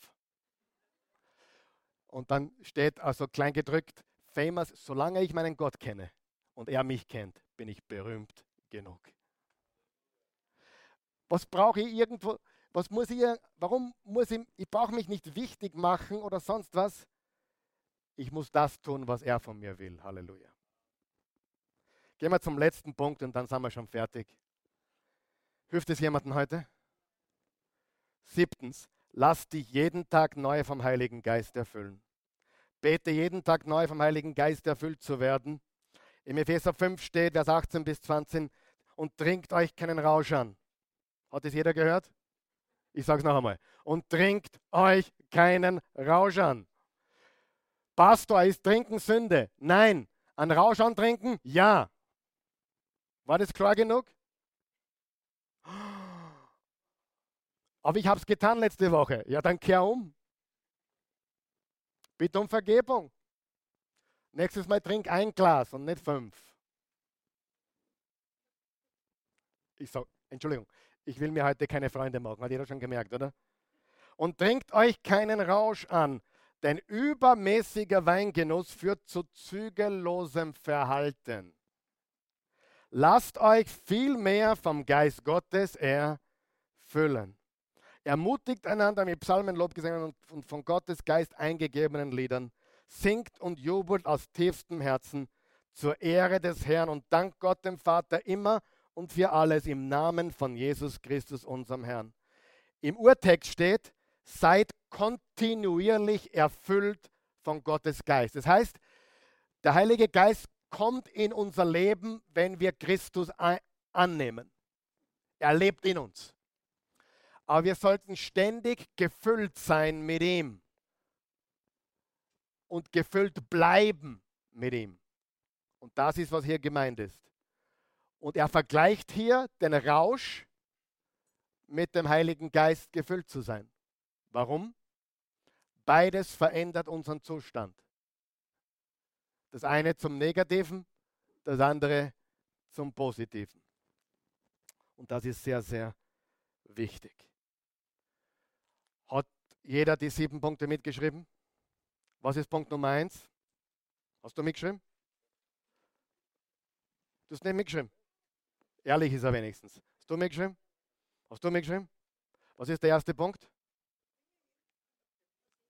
Und dann steht also klein gedrückt, famous, solange ich meinen Gott kenne und er mich kennt, bin ich berühmt genug. Was brauche ich irgendwo? Was muss ich, warum muss ich, ich brauche mich nicht wichtig machen oder sonst was. Ich muss das tun, was er von mir will. Halleluja. Gehen wir zum letzten Punkt und dann sind wir schon fertig. Hilft es jemandem heute? Siebtens, lass dich jeden Tag neu vom Heiligen Geist erfüllen. Bete jeden Tag neu vom Heiligen Geist erfüllt zu werden. Im Epheser 5 steht, Vers 18 bis 20, und trinkt euch keinen Rausch an. Hat das jeder gehört? Ich sage es noch einmal. Und trinkt euch keinen Rausch an. Pastor, ist Trinken Sünde? Nein. An Rausch antrinken? Ja. War das klar genug? Aber ich habe es getan letzte Woche. Ja, dann kehr um. Bitte um Vergebung. Nächstes Mal trink ein Glas und nicht fünf. Ich sage, Entschuldigung, ich will mir heute keine Freunde machen, hat jeder schon gemerkt, oder? Und trinkt euch keinen Rausch an, denn übermäßiger Weingenuss führt zu zügellosem Verhalten. Lasst euch vielmehr vom Geist Gottes erfüllen. Ermutigt einander mit Psalmen, Lobgesängen und von Gottes Geist eingegebenen Liedern. Singt und jubelt aus tiefstem Herzen zur Ehre des Herrn und dankt Gott dem Vater immer und für alles im Namen von Jesus Christus, unserem Herrn. Im Urtext steht, seid kontinuierlich erfüllt von Gottes Geist. Das heißt, der Heilige Geist kommt in unser Leben, wenn wir Christus annehmen. Er lebt in uns. Aber wir sollten ständig gefüllt sein mit ihm und gefüllt bleiben mit ihm. Und das ist, was hier gemeint ist. Und er vergleicht hier den Rausch mit dem Heiligen Geist gefüllt zu sein. Warum? Beides verändert unseren Zustand. Das eine zum Negativen, das andere zum Positiven. Und das ist sehr, sehr wichtig. Hat jeder die sieben Punkte mitgeschrieben? Was ist Punkt Nummer eins? Hast du mitgeschrieben? Du hast nicht mitgeschrieben. Ehrlich ist er wenigstens. Hast du mitgeschrieben? Hast du mitgeschrieben? Was ist der erste Punkt?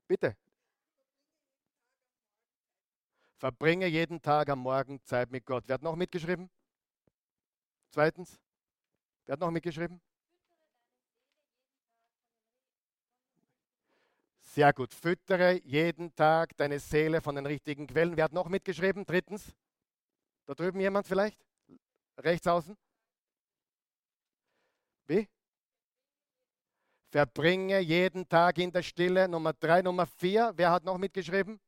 Bitte. Verbringe jeden Tag am Morgen Zeit mit Gott. Wer hat noch mitgeschrieben? Zweitens. Wer hat noch mitgeschrieben? Sehr gut. Füttere jeden Tag deine Seele von den richtigen Quellen. Wer hat noch mitgeschrieben? Drittens. Da drüben jemand vielleicht? Rechts außen? Wie? Verbringe jeden Tag in der Stille. Nummer drei, Nummer vier. Wer hat noch mitgeschrieben?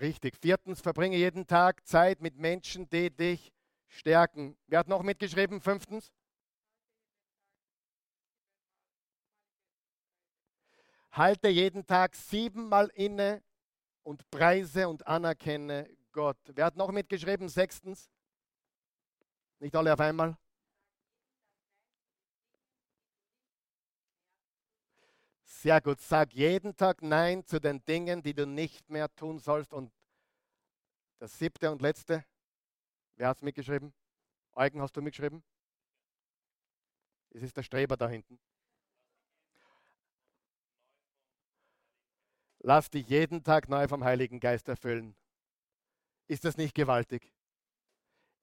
Richtig. Viertens, verbringe jeden Tag Zeit mit Menschen, die dich stärken. Wer hat noch mitgeschrieben? Fünftens. Halte jeden Tag siebenmal inne und preise und anerkenne Gott. Wer hat noch mitgeschrieben? Sechstens. Nicht alle auf einmal. Sehr gut. Sag jeden Tag Nein zu den Dingen, die du nicht mehr tun sollst. Und das siebte und letzte. Wer hat es mitgeschrieben? Eugen, hast du mitgeschrieben? Es ist der Streber da hinten. Lass dich jeden Tag neu vom Heiligen Geist erfüllen. Ist das nicht gewaltig?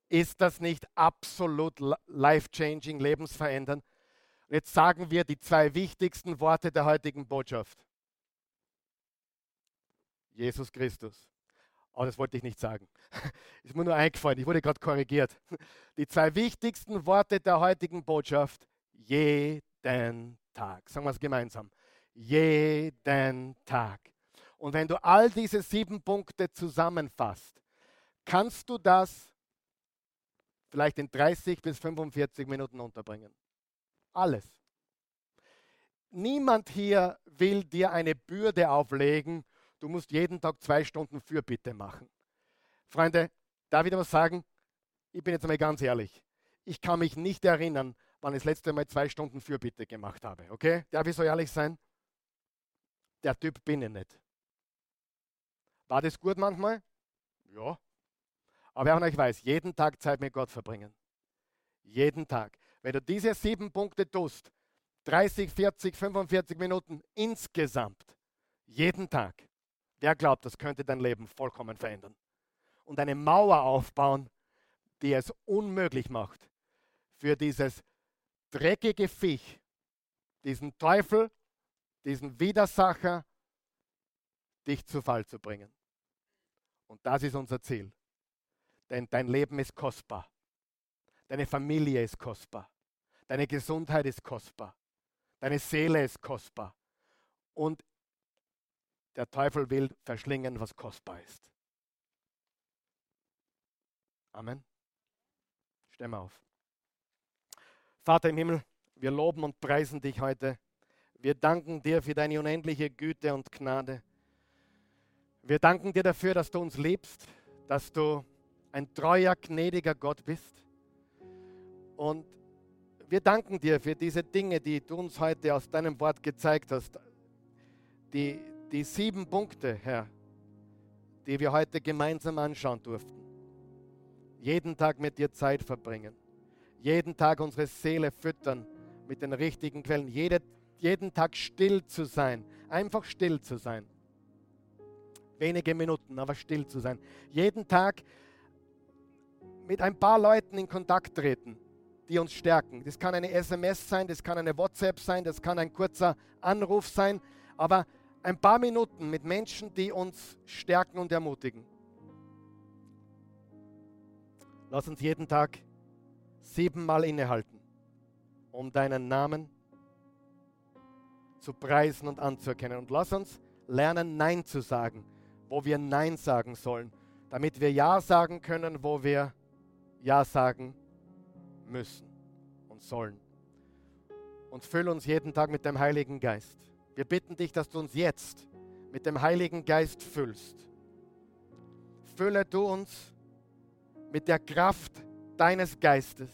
Ist das nicht absolut life-changing, lebensverändernd? Jetzt sagen wir die zwei wichtigsten Worte der heutigen Botschaft. Jesus Christus. Aber das wollte ich nicht sagen. Ist mir nur eingefallen, ich wurde gerade korrigiert. Die zwei wichtigsten Worte der heutigen Botschaft. Jeden Tag. Sagen wir es gemeinsam. Jeden Tag. Und wenn du all diese sieben Punkte zusammenfasst, kannst du das vielleicht in 30 bis 45 Minuten unterbringen. Alles. Niemand hier will dir eine Bürde auflegen, du musst jeden Tag zwei Stunden Fürbitte machen. Freunde, darf ich dir was sagen? Ich bin jetzt einmal ganz ehrlich. Ich kann mich nicht erinnern, wann ich das letzte Mal zwei Stunden Fürbitte gemacht habe. Okay? Darf ich so ehrlich sein? Der Typ bin ich nicht. War das gut manchmal? Ja. Aber wer von euch weiß, jeden Tag Zeit mit Gott verbringen. Jeden Tag. Wenn du diese sieben Punkte tust, 30, 40, 45 Minuten insgesamt, jeden Tag, wer glaubt, das könnte dein Leben vollkommen verändern? Und eine Mauer aufbauen, die es unmöglich macht, für dieses dreckige Viech, diesen Teufel, diesen Widersacher, dich zu Fall zu bringen. Und das ist unser Ziel. Denn dein Leben ist kostbar. Deine Familie ist kostbar. Deine Gesundheit ist kostbar. Deine Seele ist kostbar. Und der Teufel will verschlingen, was kostbar ist. Amen. Steh mal auf. Vater im Himmel, Wir loben und preisen dich heute. Wir danken dir für deine unendliche Güte und Gnade. Wir danken dir dafür, dass du uns liebst, dass du ein treuer, gnädiger Gott bist. Und wir danken dir für diese Dinge, die du uns heute aus deinem Wort gezeigt hast. Die, die sieben Punkte, Herr, die wir heute gemeinsam anschauen durften. Jeden Tag mit dir Zeit verbringen. Jeden Tag unsere Seele füttern mit den richtigen Quellen. Jede, jeden Tag still zu sein. Einfach still zu sein. Wenige Minuten, aber still zu sein. Jeden Tag mit ein paar Leuten in Kontakt treten, die uns stärken. Das kann eine SMS sein, das kann eine WhatsApp sein, das kann ein kurzer Anruf sein, aber ein paar Minuten mit Menschen, die uns stärken und ermutigen. Lass uns jeden Tag siebenmal innehalten, um deinen Namen zu preisen und anzuerkennen. Und lass uns lernen, Nein zu sagen, wo wir Nein sagen sollen, damit wir Ja sagen können, wo wir Ja sagen müssen und sollen. Und fülle uns jeden Tag mit dem Heiligen Geist. Wir bitten dich, dass du uns jetzt mit dem Heiligen Geist füllst. Fülle du uns mit der Kraft deines Geistes.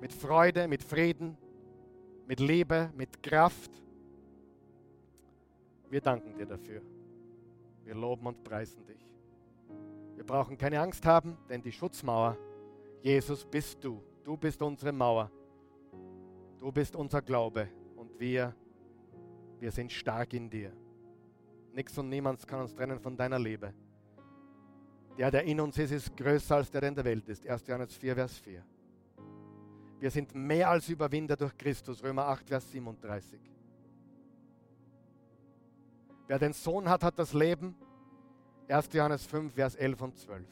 Mit Freude, mit Frieden, mit Liebe, mit Kraft. Wir danken dir dafür. Wir loben und preisen dich. Wir brauchen keine Angst haben, denn die Schutzmauer, Jesus, bist du. Du bist unsere Mauer. Du bist unser Glaube und wir, wir sind stark in dir. Nichts und niemand kann uns trennen von deiner Liebe. Der, der in uns ist, ist größer als der, der in der Welt ist. 1. Johannes 4, Vers 4. Wir sind mehr als Überwinder durch Christus. Römer 8, Vers 37. Wer den Sohn hat, hat das Leben. 1. Johannes 5, Vers 11 und 12.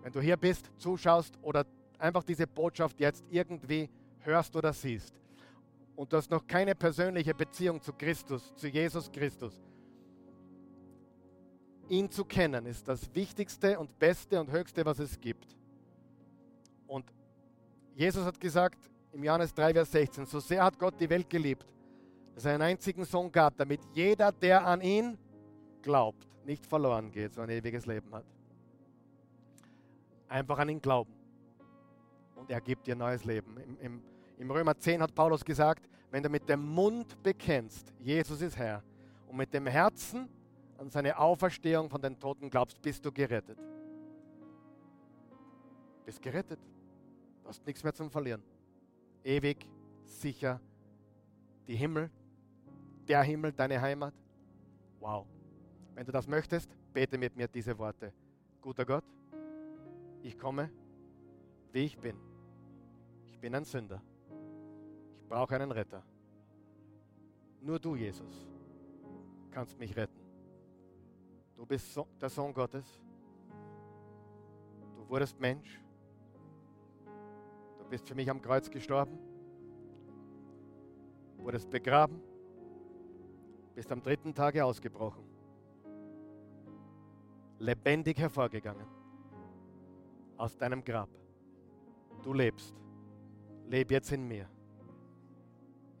Wenn du hier bist, zuschaust oder einfach diese Botschaft jetzt irgendwie hörst oder siehst und du hast noch keine persönliche Beziehung zu Christus, zu Jesus Christus, ihn zu kennen ist das Wichtigste und Beste und Höchste, was es gibt. Und Jesus hat gesagt im Johannes 3, Vers 16, so sehr hat Gott die Welt geliebt, dass er einen einzigen Sohn gab, damit jeder, der an ihn glaubt, nicht verloren geht, sondern ein ewiges Leben hat. Einfach an ihn glauben. Und er gibt dir neues Leben. Im, im, Im Römer 10 hat Paulus gesagt, wenn du mit dem Mund bekennst, Jesus ist Herr, und mit dem Herzen an seine Auferstehung von den Toten glaubst, bist du gerettet. Bist gerettet. Du hast nichts mehr zum Verlieren. Ewig, sicher. Die Himmel, der Himmel, deine Heimat. Wow. Wenn du das möchtest, bete mit mir diese Worte. Guter Gott, ich komme, wie ich bin. Ich bin ein Sünder. Ich brauche einen Retter. Nur du, Jesus, kannst mich retten. Du bist der Sohn Gottes. Du wurdest Mensch. Bist für mich am Kreuz gestorben. Wurdest begraben. Bist am dritten Tage ausgebrochen. Lebendig hervorgegangen. Aus deinem Grab. Du lebst. Leb jetzt in mir.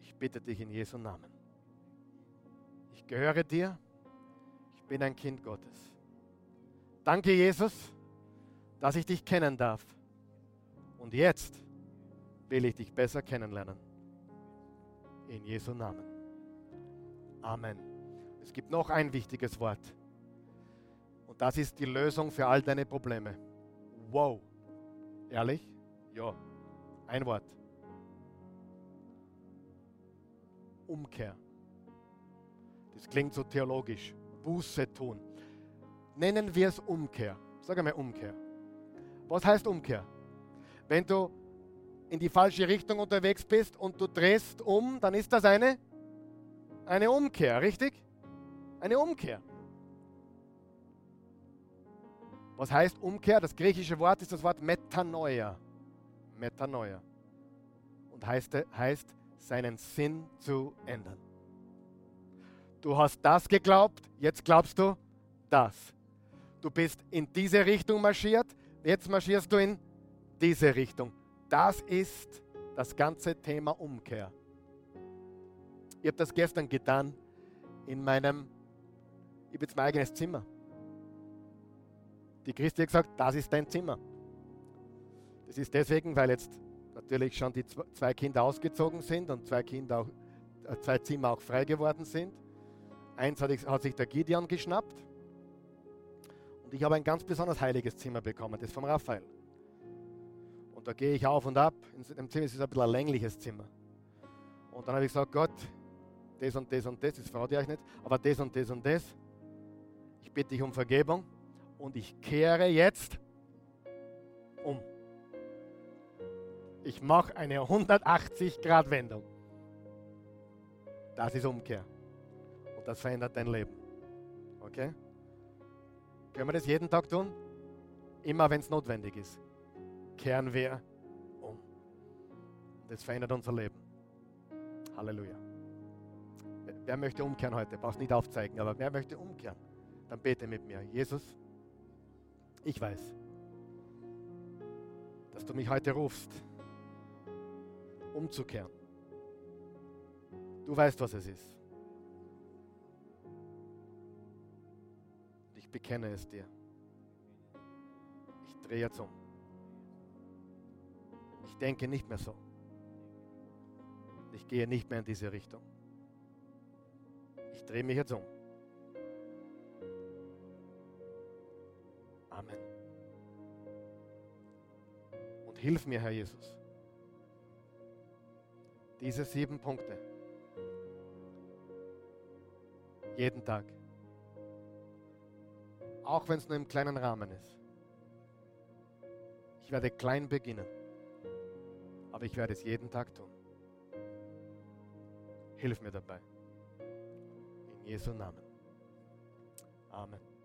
Ich bitte dich in Jesu Namen. Ich gehöre dir bin ein Kind Gottes. Danke, Jesus, dass ich dich kennen darf. Und jetzt will ich dich besser kennenlernen. In Jesu Namen. Amen. Es gibt noch ein wichtiges Wort. Und das ist die Lösung für all deine Probleme. Wow. Ehrlich? Ja. Ein Wort. Umkehr. Das klingt so theologisch. Buße tun. Nennen wir es Umkehr. Sag einmal Umkehr. Was heißt Umkehr? Wenn du in die falsche Richtung unterwegs bist und du drehst um, dann ist das eine, eine Umkehr, richtig? Eine Umkehr. Was heißt Umkehr? Das griechische Wort ist das Wort Metanoia. Metanoia. Und heißt, heißt seinen Sinn zu ändern. Du hast das geglaubt, jetzt glaubst du das. Du bist in diese Richtung marschiert, jetzt marschierst du in diese Richtung. Das ist das ganze Thema Umkehr. Ich habe das gestern getan in meinem, ich habe jetzt mein eigenes Zimmer. Die Christi hat gesagt, das ist dein Zimmer. Das ist deswegen, weil jetzt natürlich schon die zwei Kinder ausgezogen sind und zwei, Kinder auch, äh, zwei Zimmer auch frei geworden sind. Eins hat, hat sich der Gideon geschnappt und ich habe ein ganz besonders heiliges Zimmer bekommen, das vom Raphael. Da gehe ich auf und ab. In dem Zimmer ist es ein bisschen ein längliches Zimmer. Und dann habe ich gesagt, Gott, das und das und das, das verrate ich euch nicht, aber das und das und das. Ich bitte dich um Vergebung und ich kehre jetzt um. Ich mache eine 180-Grad-Wendung. Das ist Umkehr. Und das verändert dein Leben. Okay? Können wir das jeden Tag tun? Immer wenn es notwendig ist. Kehren wir um. Das verändert unser Leben. Halleluja. Wer möchte umkehren heute? Brauchst nicht aufzeigen, aber wer möchte umkehren? Dann bete mit mir. Jesus, ich weiß, dass du mich heute rufst umzukehren. Du weißt, was es ist. Ich bekenne es dir. Ich drehe jetzt um. Ich denke nicht mehr so. Ich gehe nicht mehr in diese Richtung. Ich drehe mich jetzt um. Amen. Und hilf mir, Herr Jesus diese sieben Punkte. Jeden Tag. Auch wenn es nur im kleinen Rahmen ist. Ich werde klein beginnen, aber ich werde es jeden Tag tun. Hilf mir dabei. In Jesu Namen. Amen.